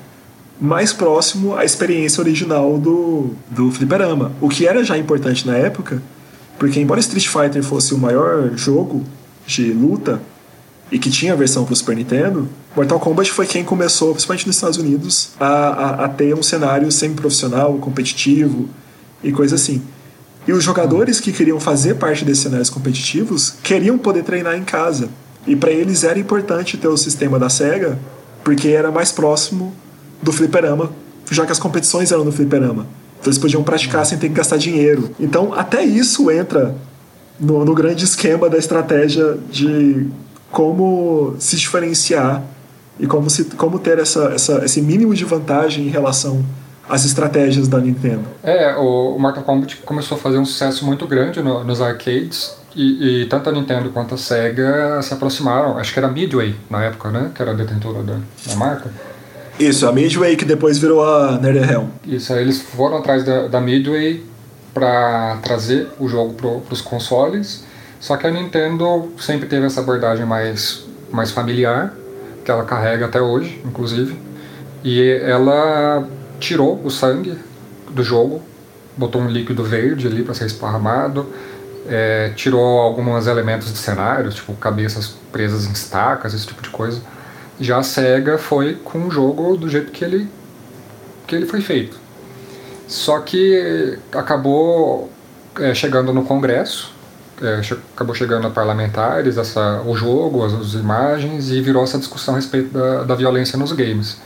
Speaker 1: mais próximo à experiência original do, do fliperama. O que era já importante na época, porque embora Street Fighter fosse o maior jogo de luta e que tinha a versão para o Super Nintendo, Mortal Kombat foi quem começou, principalmente nos Estados Unidos, a, a, a ter um cenário semi-profissional, competitivo e coisa assim. E os jogadores que queriam fazer parte desses cenários competitivos queriam poder treinar em casa. E para eles era importante ter o sistema da SEGA, porque era mais próximo do fliperama, já que as competições eram no fliperama. Então eles podiam praticar sem ter que gastar dinheiro. Então até isso entra no, no grande esquema da estratégia de como se diferenciar e como, se, como ter essa, essa, esse mínimo de vantagem em relação às estratégias da Nintendo.
Speaker 2: É, o, Mortal Kombat começou a fazer um sucesso muito grande no, nos arcades e, e, tanto a Nintendo quanto a Sega se aproximaram. Acho que era Midway na época, né? Que era a detentora da, da marca.
Speaker 1: Isso, a Midway que depois virou a NetherRealm.
Speaker 2: Isso, aí eles foram atrás da, da Midway para trazer o jogo para os consoles, só que a Nintendo sempre teve essa abordagem mais, mais familiar, que ela carrega até hoje, inclusive, e ela tirou o sangue do jogo, botou um líquido verde ali para ser esparramado, é, tirou alguns elementos de cenário, tipo cabeças presas em estacas, esse tipo de coisa já a SEGA foi com o jogo do jeito que ele porque ele foi feito. Só que acabou é, chegando no Congresso, é, acabou chegando a parlamentares essa, o jogo, as, as, imagens, e virou essa discussão a respeito da, da violência nos games.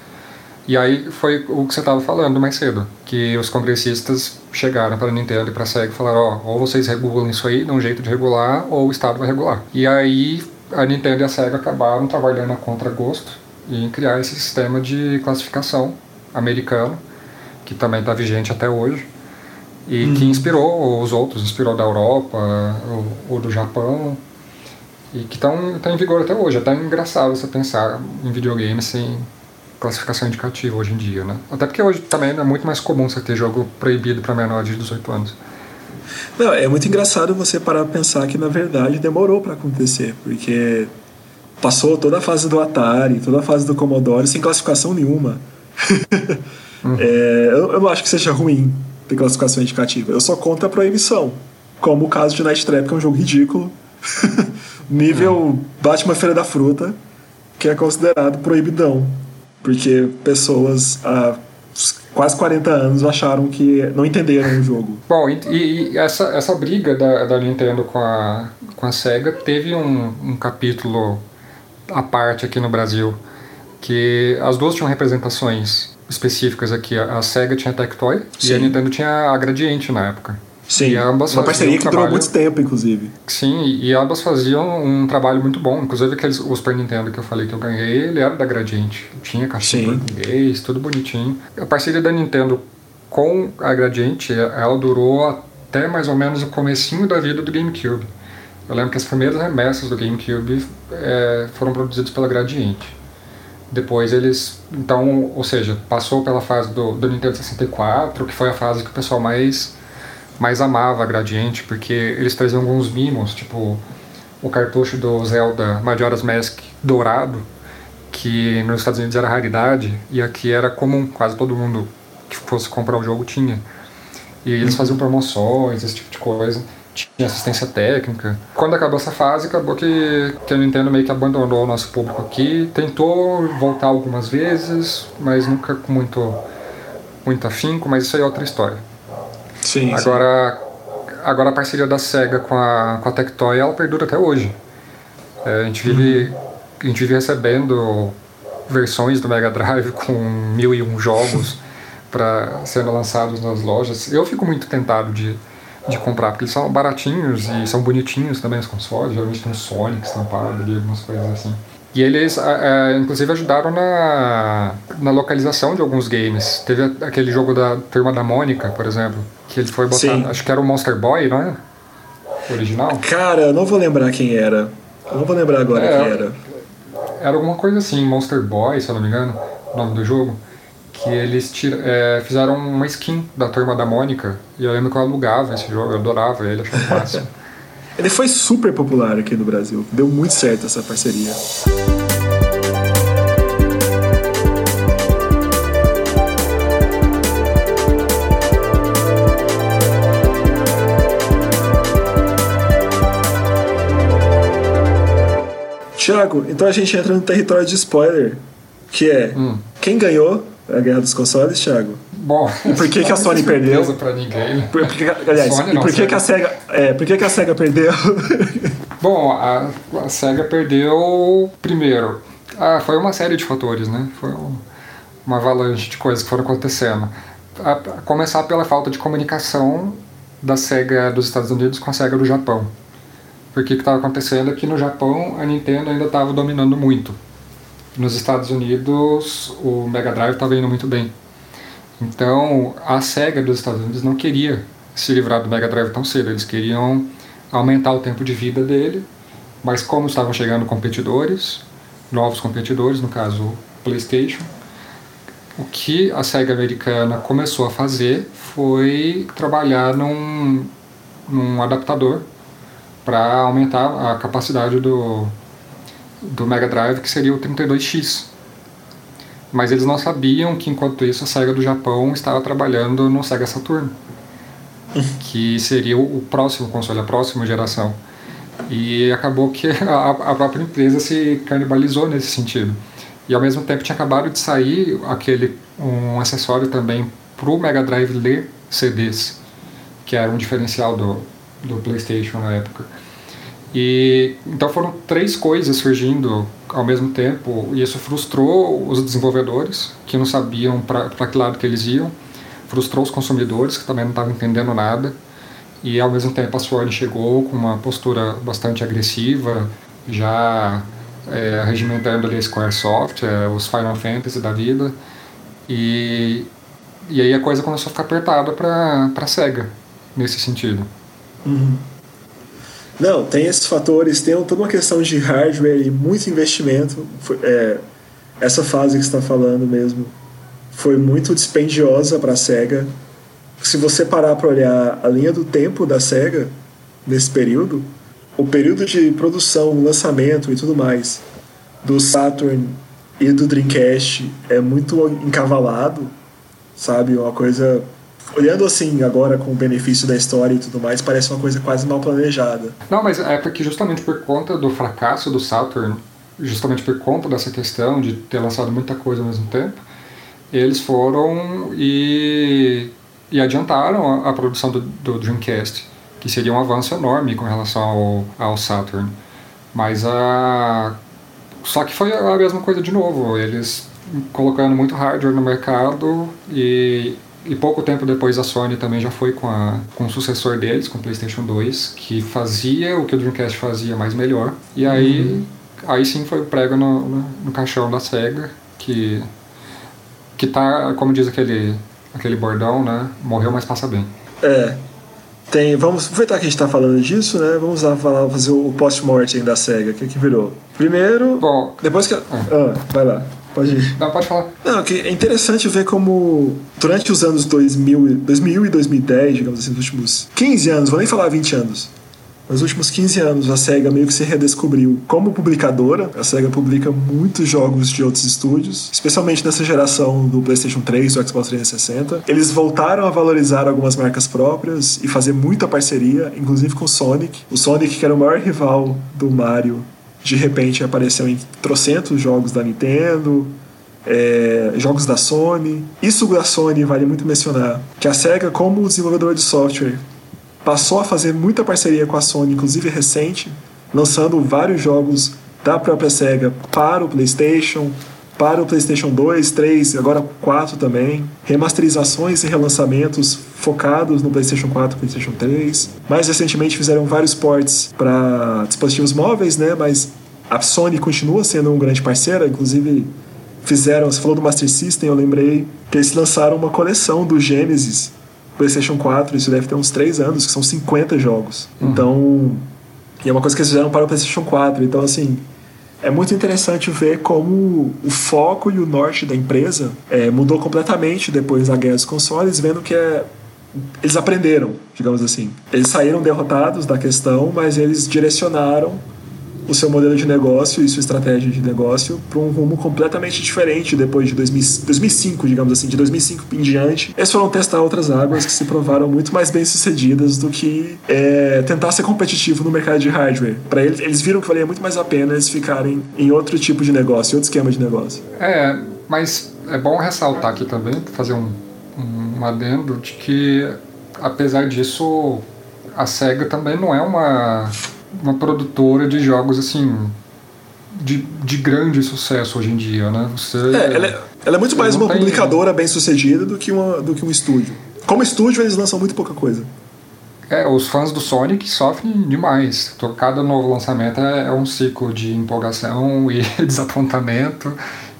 Speaker 2: E aí foi o que você estava falando mais cedo, que os congressistas chegaram para a Nintendo e para a Sega e falaram, ó, ou vocês regulam isso aí, dão um jeito de regular, ou o Estado vai regular. E aí a Nintendo e a Sega acabaram trabalhando a contragosto em criar esse sistema de classificação americano, que também está vigente até hoje, e que uhum. inspirou os outros, inspirou da Europa ou, do Japão, e que estão tá em vigor até hoje. É até engraçado você pensar em videogame sem classificação indicativa hoje em dia, né? Até porque hoje também é muito mais comum você ter jogo proibido para menores de 18 anos.
Speaker 1: Não, é muito engraçado você parar pra pensar que na verdade demorou para acontecer, porque passou toda a fase do Atari, toda a fase do Commodore sem classificação nenhuma. uhum. é, eu, eu não acho que seja ruim ter classificação indicativa. Eu só conto a proibição, como o caso de Night Trap, que é um jogo ridículo, nível uhum. Batman Feira da Fruta, que é considerado proibidão, porque pessoas há quase 40 anos acharam que não entenderam o jogo.
Speaker 2: Bom, e, e essa, essa briga da, da Nintendo com a, com a SEGA teve um, um capítulo à parte aqui no Brasil, que as duas tinham representações específicas aqui. A, SEGA tinha Tectoy Sim. e a Nintendo tinha a Gradiente na época.
Speaker 1: Sim, e ambas uma parceria um que trabalho, durou muito tempo, inclusive.
Speaker 2: Sim, e ambas faziam um trabalho muito bom. Inclusive aqueles, o Super Nintendo que eu falei que eu ganhei, ele era da Gradiente. Tinha caixinha em português, tudo bonitinho. A parceria da Nintendo com a Gradiente, ela durou até mais ou menos o comecinho da vida do GameCube. Eu lembro que as primeiras remessas do GameCube é, foram produzidas pela Gradiente. Depois eles, então, ou seja, passou pela fase do, do Nintendo 64, que foi a fase que o pessoal mais mais amava a Gradiente, porque eles traziam alguns mimos, tipo o cartucho do Zelda Majora's Mask dourado, que nos Estados Unidos era raridade e aqui era comum, quase todo mundo que fosse comprar o jogo tinha. E eles uhum. faziam promoções, esse tipo de coisa. Tinha assistência técnica. Quando acabou essa fase, acabou que, que a Nintendo meio que abandonou o nosso público aqui. Tentou voltar algumas vezes, mas nunca com muito, muito afinco, mas isso aí é outra história.
Speaker 1: Sim,
Speaker 2: agora, sim. agora a parceria da SEGA com a, com a Tectoy, ela perdura até hoje. É, a, gente vive, uhum. a gente vive recebendo versões do Mega Drive com mil e um jogos para sendo lançados nas lojas. Eu fico muito tentado de, de comprar, porque eles são baratinhos e são bonitinhos também os consoles. Geralmente tem um Sonic estampado ali, algumas coisas assim. E eles, inclusive, ajudaram na, na localização de alguns games. Teve aquele jogo da Turma da Mônica, por exemplo, que ele foi botar. Acho que era o Monster Boy, não é? O original?
Speaker 1: Cara, eu não vou lembrar quem era. Eu não vou lembrar agora é, quem era.
Speaker 2: Era alguma coisa assim, Monster Boy, se eu não me engano, o nome do jogo. Que eles tira, é, fizeram uma skin da Turma da Mônica. E eu lembro que eu alugava esse jogo, eu adorava ele, achava fácil.
Speaker 1: Ele foi super popular aqui no Brasil. Deu muito certo essa parceria. Tiago, então a gente entra no território de spoiler, que é hum. quem ganhou a Guerra dos Consoles, Thiago?
Speaker 2: Bom,
Speaker 1: e por que, que a Sony perdeu?
Speaker 2: Pra ninguém.
Speaker 1: Por, porque, aliás, Sony e por que, que a Sega, é, por que, que a Sega perdeu?
Speaker 2: Bom, a, a Sega perdeu primeiro. Ah, foi uma série de fatores, né? Foi uma avalanche de coisas que foram acontecendo. A, a começar pela falta de comunicação da Sega dos Estados Unidos com a Sega do Japão. Porque o que estava acontecendo é que no Japão a Nintendo ainda estava dominando muito nos Estados Unidos o Mega Drive estava indo muito bem. Então a SEGA dos Estados Unidos não queria se livrar do Mega Drive tão cedo, eles queriam aumentar o tempo de vida dele, mas como estavam chegando competidores, novos competidores, no caso o PlayStation, o que a SEGA americana começou a fazer foi trabalhar num, num adaptador para aumentar a capacidade do, do Mega Drive, que seria o 32X. Mas eles não sabiam que enquanto isso a SEGA do Japão estava trabalhando no Sega Saturn, que seria o próximo console, a próxima geração. E acabou que a, própria empresa se canibalizou nesse sentido. E ao mesmo tempo tinha acabado de sair aquele um acessório também para o Mega Drive ler CDs, que era um diferencial do, do PlayStation na época. E então foram três coisas surgindo ao mesmo tempo e isso frustrou os desenvolvedores que não sabiam para que lado que eles iam, frustrou os consumidores que também não estavam entendendo nada e ao mesmo tempo a Sony chegou com uma postura bastante agressiva, já é, regimentando ali a Squaresoft, é, os Final Fantasy da vida e e aí a coisa começou a ficar apertada para para Sega nesse sentido.
Speaker 1: Uhum. Não, tem esses fatores, tem toda uma questão de hardware e muito investimento. É, essa fase que está falando mesmo foi muito dispendiosa para a SEGA. Se você parar para olhar a linha do tempo da SEGA nesse período, o período de produção, lançamento e tudo mais do Saturn e do Dreamcast é muito encavalado, sabe? Uma coisa olhando assim agora com o benefício da história e tudo mais, parece uma coisa quase mal planejada.
Speaker 2: Não, mas é porque justamente por conta do fracasso do Saturn, justamente por conta dessa questão de ter lançado muita coisa ao mesmo tempo, eles foram e, e adiantaram a, a produção do, do, Dreamcast, que seria um avanço enorme com relação ao, ao Saturn. Mas a. Só que foi a mesma coisa de novo, eles colocando muito hardware no mercado e e pouco tempo depois a Sony também já foi com, a, com o sucessor deles, com o PlayStation 2, que fazia o que o Dreamcast fazia, mais melhor. E aí, uhum. aí sim foi o prego no, no, no, caixão da SEGA, que, que tá, como diz aquele, aquele bordão, né? Morreu, mas passa bem.
Speaker 1: É. Tem, vamos aproveitar que a gente está falando disso, né? Vamos lá falar, fazer o post-mortem da SEGA. O que, que virou? Primeiro. Bom. Depois que. É. Ah, vai lá. Pode ir.
Speaker 2: Não, pode falar.
Speaker 1: Não, que é interessante ver como durante os anos 2000, 2000 e 2010, digamos assim, nos últimos 15 anos, vou nem falar 20 anos, nos últimos 15 anos, a SEGA meio que se redescobriu como publicadora. A SEGA publica muitos jogos de outros estúdios, especialmente nessa geração do PlayStation 3 e do Xbox 360. Eles voltaram a valorizar algumas marcas próprias e fazer muita parceria, inclusive com o Sonic. O Sonic, que era o maior rival do Mario de repente apareceu em trocentos jogos da Nintendo, é, jogos da Sony. Isso da Sony vale muito mencionar, que a SEGA, como desenvolvedor de software, passou a fazer muita parceria com a Sony, inclusive recente, lançando vários jogos da própria SEGA para o PlayStation, para o PlayStation 2, 3, agora 4 também. Remasterizações e relançamentos focados no PlayStation 4 e PlayStation 3. Mais recentemente fizeram vários ports para dispositivos móveis, né? Mas a Sony continua sendo um grande parceiro, inclusive fizeram, você falou do Master System, eu lembrei que eles lançaram uma coleção do Genesis PlayStation 4, isso deve ter uns 3 anos, que são 50 jogos. Uhum. Então, e é uma coisa que eles fizeram para o PlayStation 4. Então, assim, é muito interessante ver como o foco e o norte da empresa é, mudou completamente depois da guerra dos consoles, vendo que é, eles aprenderam, digamos assim. Eles saíram derrotados da questão, mas eles direcionaram o seu modelo de negócio e sua estratégia de negócio para um rumo completamente diferente depois de 2000, 2005, digamos assim, de 2005 em diante. Eles foram testar outras águas que se provaram muito mais bem sucedidas do que é, tentar ser competitivo no mercado de hardware. Para eles, eles viram que valia muito mais a pena eles ficarem em outro tipo de negócio, outro esquema de negócio.
Speaker 2: É, mas é bom ressaltar aqui também, fazer um, um adendo de que apesar disso a SEGA também não é uma uma produtora de jogos assim de, de grande sucesso hoje em dia, né?
Speaker 1: Você, é, ela, é, ela é muito mais uma tem... publicadora bem sucedida do que, uma, do que um estúdio. Como estúdio, eles lançam muito pouca coisa.
Speaker 2: É, os fãs do Sonic sofrem demais. Cada novo lançamento é, é um ciclo de empolgação e desapontamento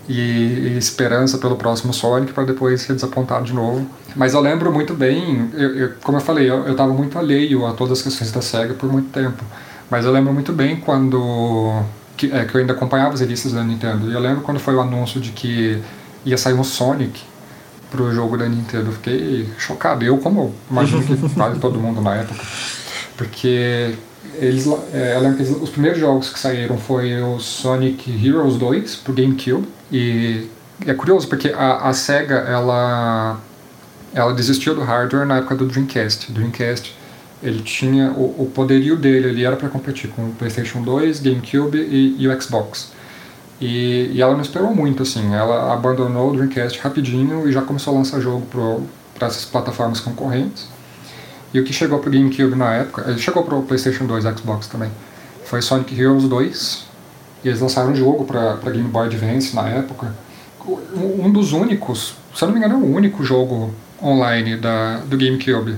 Speaker 2: e, e esperança pelo próximo Sonic para depois ser desapontado de novo. Mas eu lembro muito bem, eu, eu, como eu falei, eu estava muito alheio a todas as questões da SEGA por muito tempo. Mas eu lembro muito bem quando. Que, é, que eu ainda acompanhava as revistas da Nintendo. E eu lembro quando foi o anúncio de que ia sair um Sonic pro jogo da Nintendo. Eu fiquei chocado. Eu, como imagino que quase todo mundo na época. Porque eles, é, eu lembro que os primeiros jogos que saíram foi o Sonic Heroes 2 pro GameCube. E é curioso porque a, a SEGA ela, ela desistiu do hardware na época do Dreamcast. Dreamcast ele tinha o, o poderio dele, ele era para competir com o PlayStation 2, GameCube e, e, o Xbox. E, e ela não esperou muito, assim. Ela abandonou o Dreamcast rapidinho e já começou a lançar jogo para essas plataformas concorrentes. E o que chegou pro GameCube na época, chegou pro PlayStation 2, Xbox também, foi Sonic Heroes 2. E eles lançaram um jogo para Game Boy Advance na época. Um dos únicos, se eu não me engano, é o único jogo online da, do GameCube.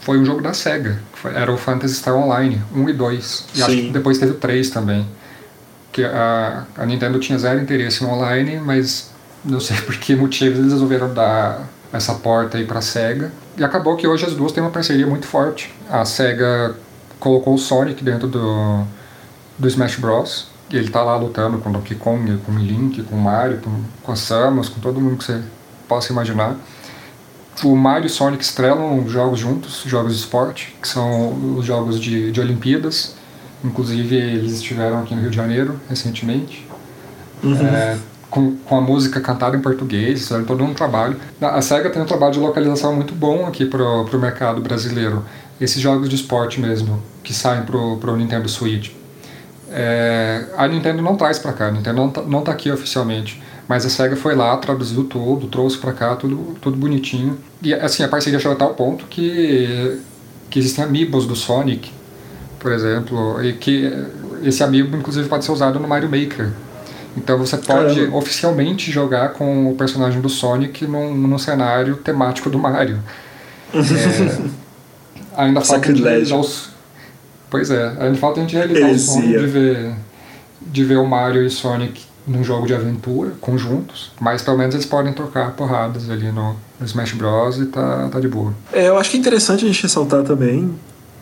Speaker 2: Foi um jogo da SEGA, foi, era o Phantasy Star Online, 1 e 2. E Sim. acho que depois teve o 3 também. Que a, a Nintendo tinha zero interesse no online, mas não sei por que motivos eles resolveram dar essa porta aí pra SEGA. E acabou que hoje as duas têm uma parceria muito forte. A SEGA colocou o Sonic dentro do, do Smash Bros. Ele tá lá lutando com Donkey Kong, com o Link, com o Mario, com, com a Samus, com todo mundo que você possa imaginar. O Mario e o Sonic estrelam jogos juntos, jogos de esporte, que são os jogos de, de Olimpíadas. Inclusive, eles estiveram aqui no Rio de Janeiro recentemente. Uhum. É, com, com a música cantada em português, fizeram todo um trabalho. A SEGA tem um trabalho de localização muito bom aqui pro, pro mercado brasileiro. Esses jogos de esporte mesmo, que saem pro, pro Nintendo Switch. É, a Nintendo não traz para cá, a Nintendo não tá, não tá aqui oficialmente. Mas a SEGA foi lá, traduziu tudo, trouxe para cá, tudo, tudo bonitinho. E assim, a parceria chegou a tal ponto que, que existem amigos do Sonic, por exemplo, e que esse amigo inclusive pode ser usado no Mario Maker. Então você pode Caramba. oficialmente jogar com o personagem do Sonic num, num cenário temático do Mario. é, ainda falta de realizar os, Pois é, ainda falta a gente realizar Heresia. o sonho de ver, de ver o Mario e o Sonic num jogo de aventura, conjuntos, mas pelo menos eles podem trocar porradas ali no, no Smash Bros. e tá, tá de boa.
Speaker 1: É, eu acho que é interessante a gente ressaltar também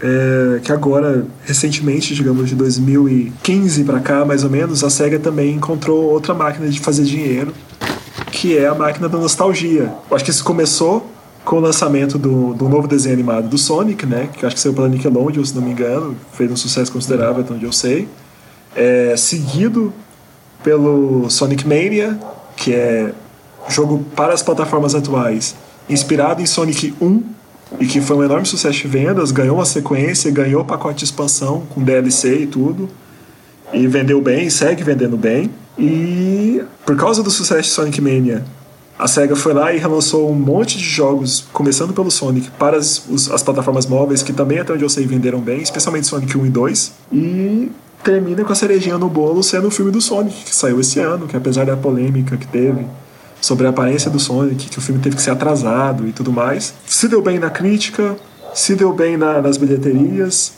Speaker 1: é, que agora, recentemente, digamos de 2015 para cá, mais ou menos, a SEGA também encontrou outra máquina de fazer dinheiro, que é a máquina da nostalgia. Eu acho que isso começou com o lançamento do, do novo desenho animado do Sonic, né, que acho que saiu pela Nickelodeon, se não me engano, fez um sucesso considerável, até onde eu sei. É, seguido pelo Sonic Mania, que é jogo para as plataformas atuais, inspirado em Sonic 1, e que foi um enorme sucesso de vendas, ganhou uma sequência, ganhou pacote de expansão com DLC e tudo, e vendeu bem, segue vendendo bem. E por causa do sucesso de Sonic Mania, a SEGA foi lá e relançou um monte de jogos, começando pelo Sonic, para as, os, as plataformas móveis, que também, até onde eu sei, venderam bem, especialmente Sonic 1 e 2. E termina com a cerejinha no bolo sendo o filme do Sonic, que saiu esse ano, que apesar da polêmica que teve sobre a aparência do Sonic, que o filme teve que ser atrasado e tudo mais. Se deu bem na crítica, se deu bem na, nas bilheterias,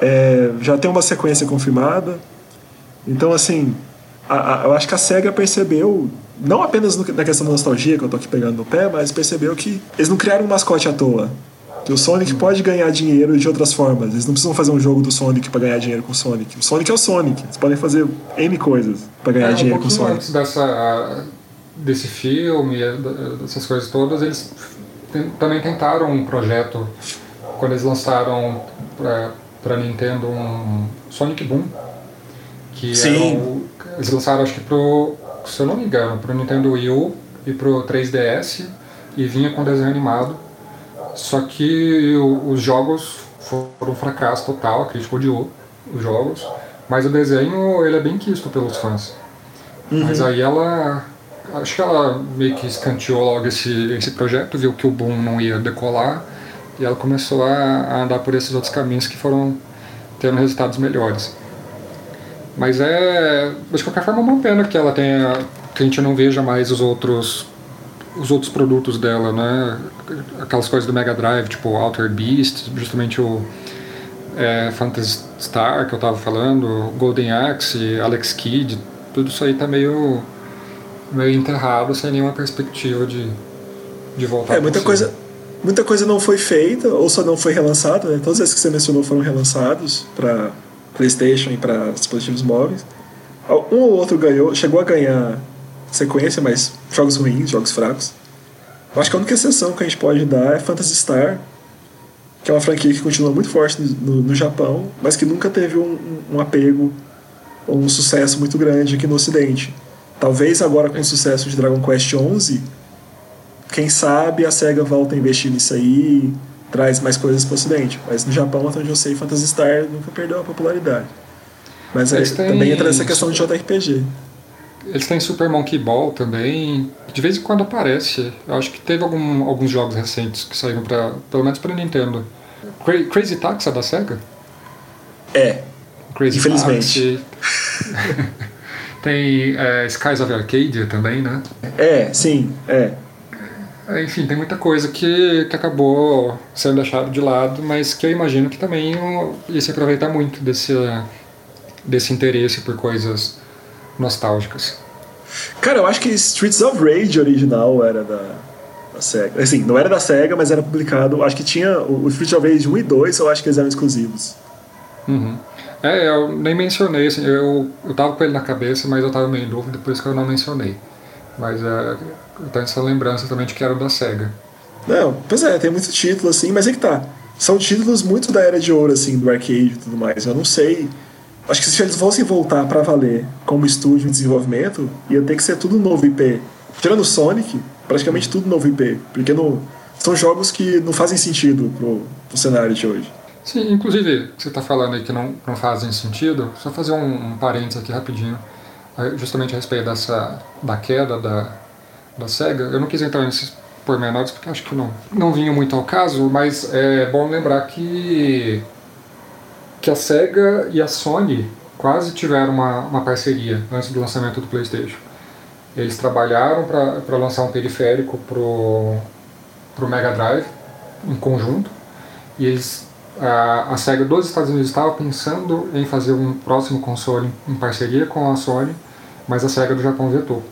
Speaker 1: é, já tem uma sequência confirmada. Então, assim, a, a, eu acho que a SEGA percebeu, não apenas no, na questão da nostalgia, que eu tô aqui pegando no pé, mas percebeu que eles não criaram um mascote à toa. Que o Sonic pode ganhar dinheiro de outras formas. Eles não precisam fazer um jogo do Sonic para ganhar dinheiro com o Sonic. O Sonic é o Sonic. Eles podem fazer N coisas para ganhar é, dinheiro um com o Sonic.
Speaker 2: Antes dessa desse filme, eh, dessas coisas todas, eles também tentaram um projeto quando eles lançaram para Nintendo um Sonic Boom, que Sim. eles lançaram acho que pro, se eu não me engano, pro Nintendo Wii U e pro 3DS e vinha com desenho animado. Só que o, os jogos foram um fracasso total, a crítica odiou os jogos, mas o desenho ele é bem quisto pelos fãs. Uhum. Mas aí ela acho que ela meio que escanteou logo esse, esse projeto, viu que o boom não ia decolar e ela começou a, a andar por esses outros caminhos que foram tendo resultados melhores. Mas é, de qualquer forma, é uma pena que ela tenha, que a gente não veja mais os outros os outros produtos dela, né? Aquelas coisas do Mega Drive, tipo Alter Beast, justamente o é, Phantasy Star que eu tava falando, Golden Axe, Alex Kidd, tudo isso aí tá meio meio enterrado sem nenhuma perspectiva de, de voltar
Speaker 1: é, muita coisa muita coisa não foi feita ou só não foi relançada né? todos esses que você mencionou foram relançados para PlayStation e para dispositivos móveis. Um ou outro ganhou chegou a ganhar sequência mas jogos ruins jogos fracos. Eu acho que a única exceção que a gente pode dar é Phantasy Star que é uma franquia que continua muito forte no, no Japão mas que nunca teve um, um apego ou um sucesso muito grande aqui no Ocidente. Talvez agora com o sucesso de Dragon Quest XI, quem sabe a SEGA volta a investir nisso aí traz mais coisas para o ocidente. Mas no Japão, até onde eu sei, Phantasy Star nunca perdeu a popularidade. Mas é, têm... também entra essa questão de JRPG.
Speaker 2: Eles têm Super Monkey Ball também. De vez em quando aparece. Eu acho que teve algum, alguns jogos recentes que saíram para pelo menos para Nintendo. Cra Crazy Taxi é da Sega?
Speaker 1: É.
Speaker 2: Crazy
Speaker 1: Infelizmente.
Speaker 2: tem é, Skies of Arcadia também, né?
Speaker 1: É, sim, é.
Speaker 2: É. Enfim, tem muita coisa que, que acabou sendo deixado de lado, mas que eu imagino que também ia se aproveitar muito desse, desse interesse por coisas nostálgicas.
Speaker 1: Cara, eu acho que Streets of Rage original era da, da SEGA. Assim, não era da SEGA, mas era publicado. Acho que tinha o Streets of Rage 1 e 2, eu acho que eles eram exclusivos.
Speaker 2: Uhum. É, eu nem mencionei, assim, eu, eu tava com ele na cabeça, mas eu tava meio em dúvida, por isso que eu não mencionei. Mas é, eu tenho essa lembrança também de que era da SEGA.
Speaker 1: Não, pois é, tem muito título, assim, mas é que tá. São títulos muito da era de ouro, assim, do arcade e tudo mais. Eu não sei Acho que se eles fossem voltar para valer como estúdio de desenvolvimento, ia ter que ser tudo novo IP. Tirando Sonic, praticamente tudo novo IP. Porque não, são jogos que não fazem sentido pro, pro cenário de hoje.
Speaker 2: Sim, inclusive, você está falando aí que não, não fazem sentido, só fazer um, um parênteses aqui rapidinho, justamente a respeito dessa, da queda da, da SEGA. Eu não quis entrar nesses pormenores porque acho que não, não vinha muito ao caso, mas é bom lembrar que que a SEGA e a Sony quase tiveram uma, uma parceria antes do lançamento do PlayStation. Eles trabalharam para lançar um periférico pro, pro Mega Drive em conjunto e eles a, a SEGA dos Estados Unidos estava pensando em fazer um próximo console em parceria com a Sony, mas a SEGA do Japão vetou.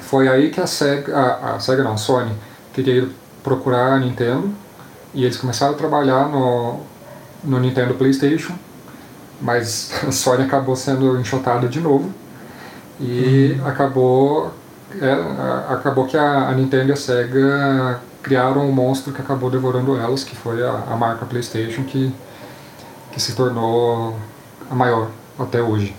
Speaker 2: Foi aí que a SEGA, a, a SEGA não, a Sony, teria ido procurar a Nintendo e eles começaram a trabalhar no, no Nintendo PlayStation, mas a Sony acabou sendo enxotada de novo e uhum. acabou é, acabou que a, a, Nintendo e a Sega criaram um monstro que acabou devorando elas, que foi a, a marca PlayStation que que se tornou a maior até hoje.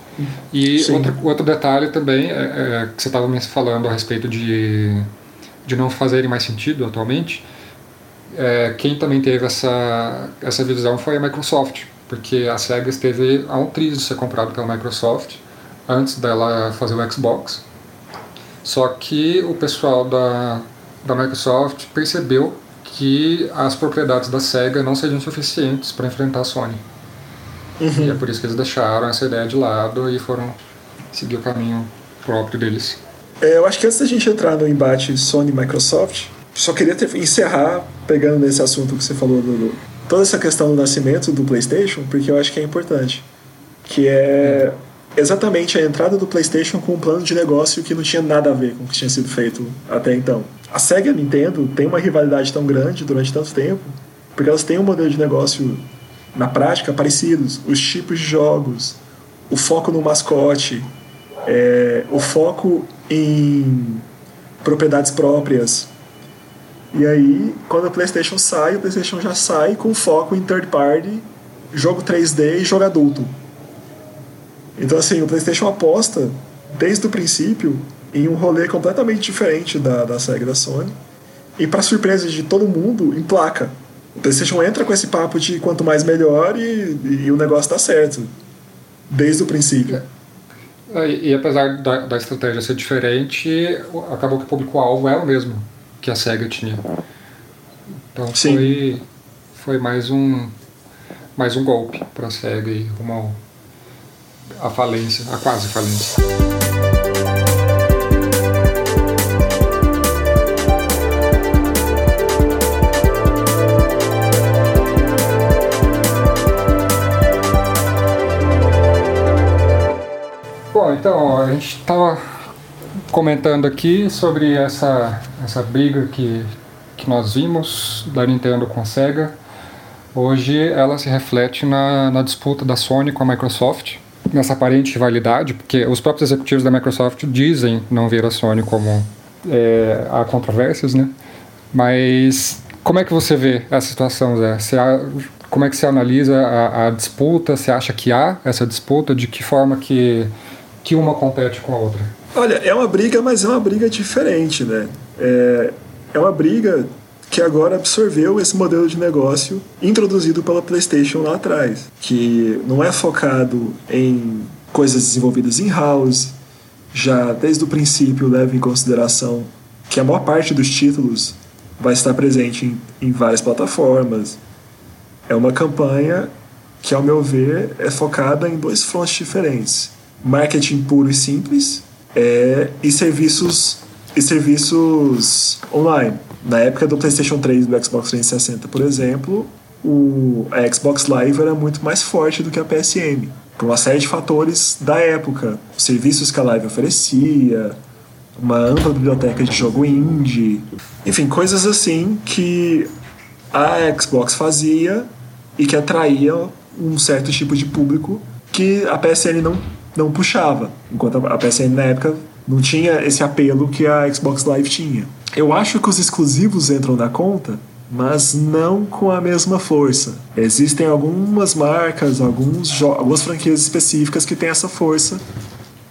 Speaker 2: E outro, outro detalhe também é, é, que você estava me falando a respeito de, de não fazerem mais sentido atualmente é, quem também teve essa, essa visão foi a Microsoft, porque a Sega esteve a um triz de ser comprado pela Microsoft antes dela fazer o Xbox. Só que o pessoal da, da Microsoft percebeu que as propriedades da Sega não seriam suficientes para enfrentar a Sony. Uhum. E é por isso que eles deixaram essa ideia de lado e foram seguir o caminho próprio deles.
Speaker 1: É, eu acho que antes da gente entrar no embate Sony-Microsoft, só queria ter, encerrar pegando nesse assunto que você falou do, toda essa questão do nascimento do PlayStation, porque eu acho que é importante, que é exatamente a entrada do PlayStation com um plano de negócio que não tinha nada a ver com o que tinha sido feito até então. A Sega e a Nintendo têm uma rivalidade tão grande durante tanto tempo, porque elas têm um modelo de negócio na prática parecidos, os tipos de jogos, o foco no mascote, é, o foco em propriedades próprias, e aí, quando o PlayStation sai, o PlayStation já sai com foco em third party, jogo 3D e jogo adulto. Então, assim, o PlayStation aposta, desde o princípio, em um rolê completamente diferente da, da Sega da Sony. E, para surpresa de todo mundo, em placa. O PlayStation entra com esse papo de quanto mais melhor e, e o negócio dá certo. Desde o princípio.
Speaker 2: É, e, e apesar da, da estratégia ser diferente, acabou que o público-alvo é o mesmo que a SEGA tinha. Então Sim. foi, foi mais um mais um golpe para a SEGA e rumo à falência, a quase falência. Então a gente estava comentando aqui sobre essa, essa briga que, que nós vimos da Nintendo com a Sega. Hoje ela se reflete na, na disputa da Sony com a Microsoft, nessa aparente rivalidade, porque os próprios executivos da Microsoft dizem não ver a Sony como é, há controvérsias, né? Mas como é que você vê essa situação, Zé? Você, como é que você analisa a, a disputa? Você acha que há essa disputa? De que forma que, que uma compete com a outra?
Speaker 1: Olha, é uma briga, mas é uma briga diferente, né? É, é uma briga que agora absorveu esse modelo de negócio introduzido pela PlayStation lá atrás, que não é focado em coisas desenvolvidas em house, já desde o princípio leva em consideração que a maior parte dos títulos vai estar presente em, em várias plataformas. É uma campanha que, ao meu ver, é focada em dois frontes diferentes: marketing puro e simples é, e serviços e serviços online. Na época do PlayStation 3 e do Xbox 360, por exemplo, o, a Xbox Live era muito mais forte do que a PSN, por uma série de fatores da época. Os serviços que a Live oferecia, uma ampla biblioteca de jogo indie, enfim, coisas assim que a Xbox fazia e que atraía um certo tipo de público que a PSN não, não puxava, enquanto a PSN na época não tinha esse apelo que a Xbox Live tinha. Eu acho que os exclusivos entram na conta, mas não com a mesma força. Existem algumas marcas, alguns algumas franquias específicas que têm essa força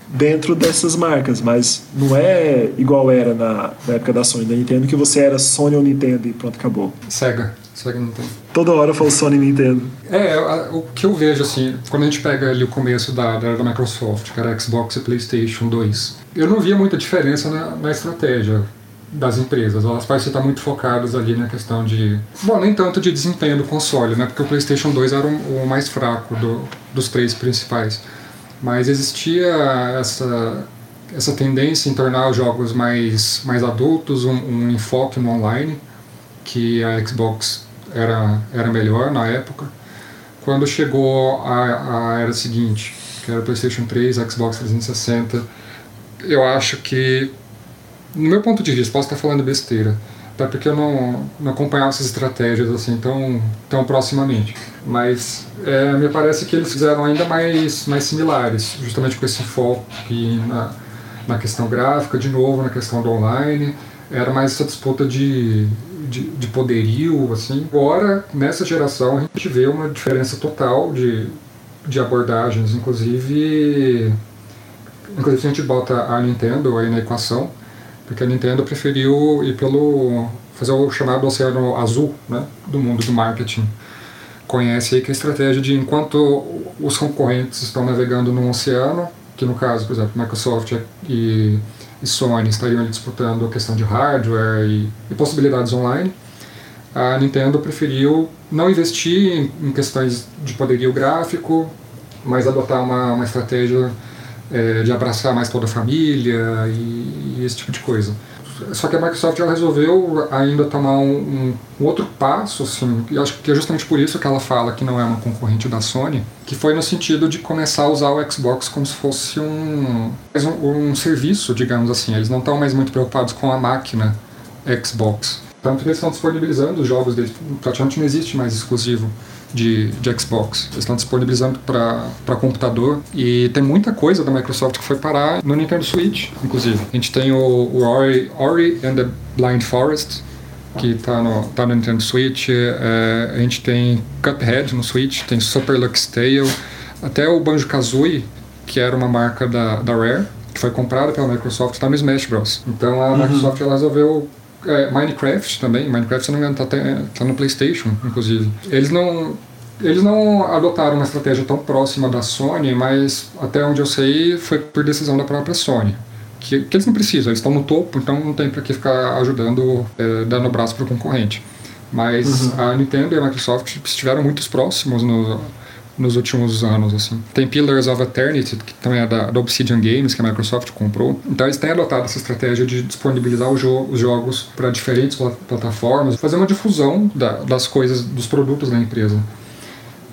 Speaker 1: dentro dessas marcas, mas não é igual era na, na época da Sony da Nintendo, que você era Sony ou Nintendo e pronto, acabou.
Speaker 2: Sega. Sega Nintendo.
Speaker 1: Toda hora eu falo Sony e Nintendo.
Speaker 2: É, o que eu vejo, assim, quando a gente pega ali o começo da, da, da Microsoft, que era Xbox e PlayStation 2, eu não via muita diferença na, na estratégia das empresas. Elas parecem estar muito focadas ali na questão de. Bom, nem tanto de desempenho do console, né? Porque o PlayStation 2 era o, o mais fraco do, dos três principais. Mas existia essa, essa tendência em tornar os jogos mais, mais adultos, um, um enfoque no online, que a Xbox era, era melhor na época. Quando chegou a, a era seguinte, que era PlayStation 3, Xbox 360, eu acho que, no meu ponto de vista, posso estar falando besteira, até porque eu não, não acompanhava essas estratégias assim tão, tão proximamente. Mas é, me parece que eles fizeram ainda mais, mais similares, justamente com esse foco na, na questão gráfica, de novo na questão do online. Era mais essa disputa de, de, de poderio, assim. Agora, nessa geração, a gente vê uma diferença total de, de abordagens, inclusive inclusive a gente bota a Nintendo aí na equação, porque a Nintendo preferiu ir pelo fazer o chamado oceano azul, né, do mundo do marketing. Conhece aí que a estratégia de enquanto os concorrentes estão navegando no oceano, que no caso, por exemplo, Microsoft e, e Sony estariam disputando a questão de hardware e, e, possibilidades online, a Nintendo preferiu não investir em, em questões de poderio gráfico, mas adotar uma, uma estratégia é, de abraçar mais toda a família e, e, esse tipo de coisa. Só que a Microsoft ela resolveu ainda tomar um, um, um, outro passo, assim, e acho que é justamente por isso que ela fala que não é uma concorrente da Sony, que foi no sentido de começar a usar o Xbox como se fosse um, um, um serviço, digamos assim. Eles não estão mais muito preocupados com a máquina Xbox. Tanto que eles estão disponibilizando os jogos deles, praticamente não existe mais exclusivo de, de Xbox. Eles estão disponibilizando para computador e tem muita coisa da Microsoft que foi parar no Nintendo Switch, inclusive. A gente tem o, o Ori, Ori and the Blind Forest, que está no, tá no Nintendo Switch. É, a gente tem Cuphead no Switch, tem Super Lux Tale, até o Banjo-Kazooie, que era uma marca da, da Rare, que foi comprada pela Microsoft, está no Smash Bros. Então a uhum. Microsoft resolveu é, Minecraft também. Minecraft, se não me engano, tá, tá no PlayStation, inclusive. Eles não. Eles não adotaram uma estratégia tão próxima da Sony, mas até onde eu sei foi por decisão da própria Sony. Que, que eles não precisam, eles estão no topo, então não tem para que ficar ajudando, é, dando braço para o concorrente. Mas uhum. a Nintendo e a Microsoft estiveram muito próximos no, nos últimos anos. Assim. Tem Pillars of Eternity, que também é da, da, Obsidian Games, que a Microsoft comprou. Então eles têm adotado essa estratégia de disponibilizar jo os jogos para diferentes plataformas, fazer uma difusão da, das coisas, dos produtos da empresa.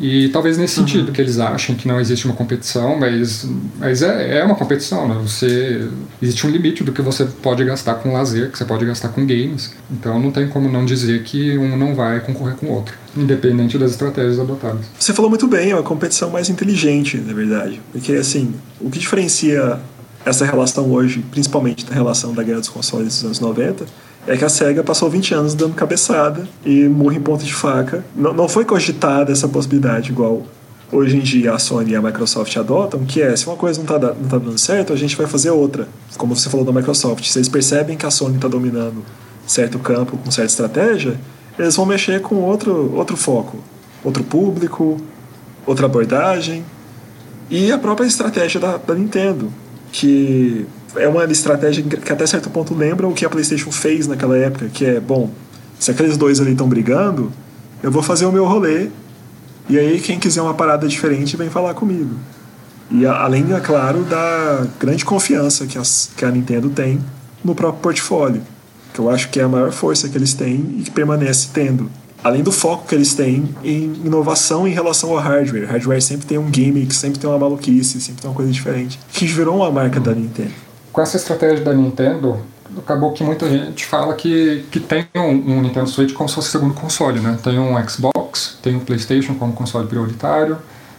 Speaker 2: E talvez nesse uhum. sentido, que eles acham que não existe uma competição, mas, mas é, é uma competição, né? Você, existe um limite do que você pode gastar com lazer, que você pode gastar com games. Então não tem como não dizer que um não vai concorrer com o outro, independente das estratégias adotadas.
Speaker 1: Você falou muito bem, é uma competição mais inteligente, na verdade. Porque, assim, o que diferencia essa relação hoje, principalmente da relação da guerra dos consoles dos anos 90, é que a SEGA passou 20 anos dando cabeçada e murro em ponta de faca. Não, não foi cogitada essa possibilidade igual hoje em dia a Sony e a Microsoft adotam, que é, se uma coisa não está não tá dando certo, a gente vai fazer outra. Como você falou da Microsoft, se eles percebem que a Sony está dominando certo campo com certa estratégia, eles vão mexer com outro, outro foco, outro público, outra abordagem. E a própria estratégia da, da Nintendo, que é uma estratégia que até certo ponto lembra o que a PlayStation fez naquela época, que é, bom, se aqueles dois ali estão brigando, eu vou fazer o meu rolê e aí quem quiser uma parada diferente vem falar comigo. E além, é claro, da grande confiança que, as, que a Nintendo tem no próprio portfólio, que eu acho que é a maior força que eles têm e que permanece tendo. Além do foco que eles têm em inovação em relação ao hardware. O hardware sempre tem um gimmick, sempre tem uma maluquice, sempre tem uma coisa diferente, que virou uma marca da Nintendo.
Speaker 2: Com essa estratégia da Nintendo, acabou que muita gente fala que, que tem um, um Nintendo Switch como se fosse segundo console, né? Tem um Xbox, tem um PlayStation como console prioritário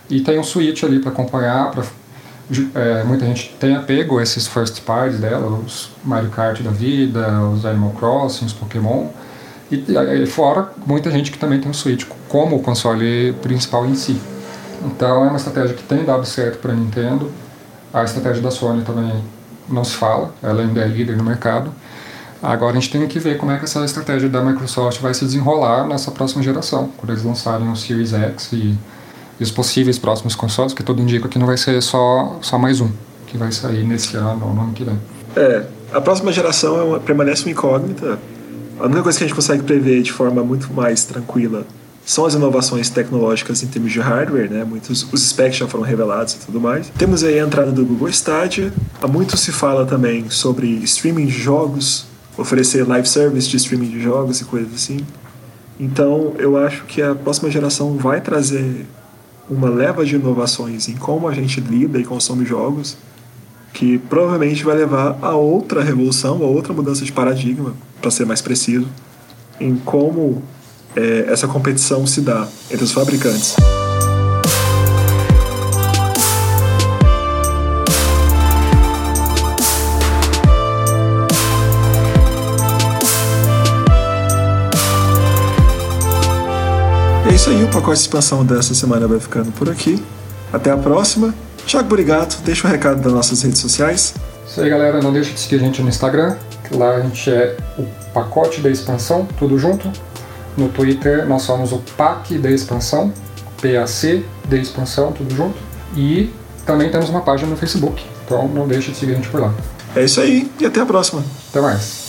Speaker 2: e tem um Switch ali para acompanhar, para é, muita gente tem apego a esses first parties dela, os Mario Kart da vida, os Animal Crossing, os Pokémon. E, e fora, muita gente que também tem o Switch como o console principal em si. Então é uma estratégia que tem dado certo para Nintendo. A estratégia da Sony também não se fala, ela ainda é líder no mercado. Agora a gente tem que ver como é que essa estratégia da Microsoft vai se desenrolar nessa próxima geração, quando eles lançarem o Series X e e os possíveis próximos consoles, que tudo indica que não vai ser só, só mais um, que vai sair nesse ano ou no ano que vem.
Speaker 1: É, a próxima geração é uma, permanece uma incógnita. A única coisa que a gente consegue prever de forma muito mais tranquila são as inovações tecnológicas em termos de hardware, né? Muitos os specs já foram revelados e tudo mais. Temos aí a entrada do Google Stadia. Há muito se fala também sobre streaming de jogos, oferecer live service de streaming de jogos e coisas assim. Então, eu acho que a próxima geração vai trazer uma leva de inovações em como a gente lida e consome jogos, que provavelmente vai levar a outra revolução, a outra mudança de paradigma, para ser mais preciso, em como é, essa competição se dá entre os fabricantes. É isso aí, o pacote de expansão dessa semana vai ficando por aqui. Até a próxima. Thiago Burigato, deixa o um recado das nossas redes sociais.
Speaker 2: Isso aí, galera. Não deixe de seguir a gente no Instagram. Lá a gente é o pacote da expansão, tudo junto. No Twitter nós somos o PAC da expansão, PAC da expansão, tudo junto. E também temos uma página no Facebook. Então não deixe de seguir a gente por lá.
Speaker 1: É isso aí e até a próxima.
Speaker 2: Até mais.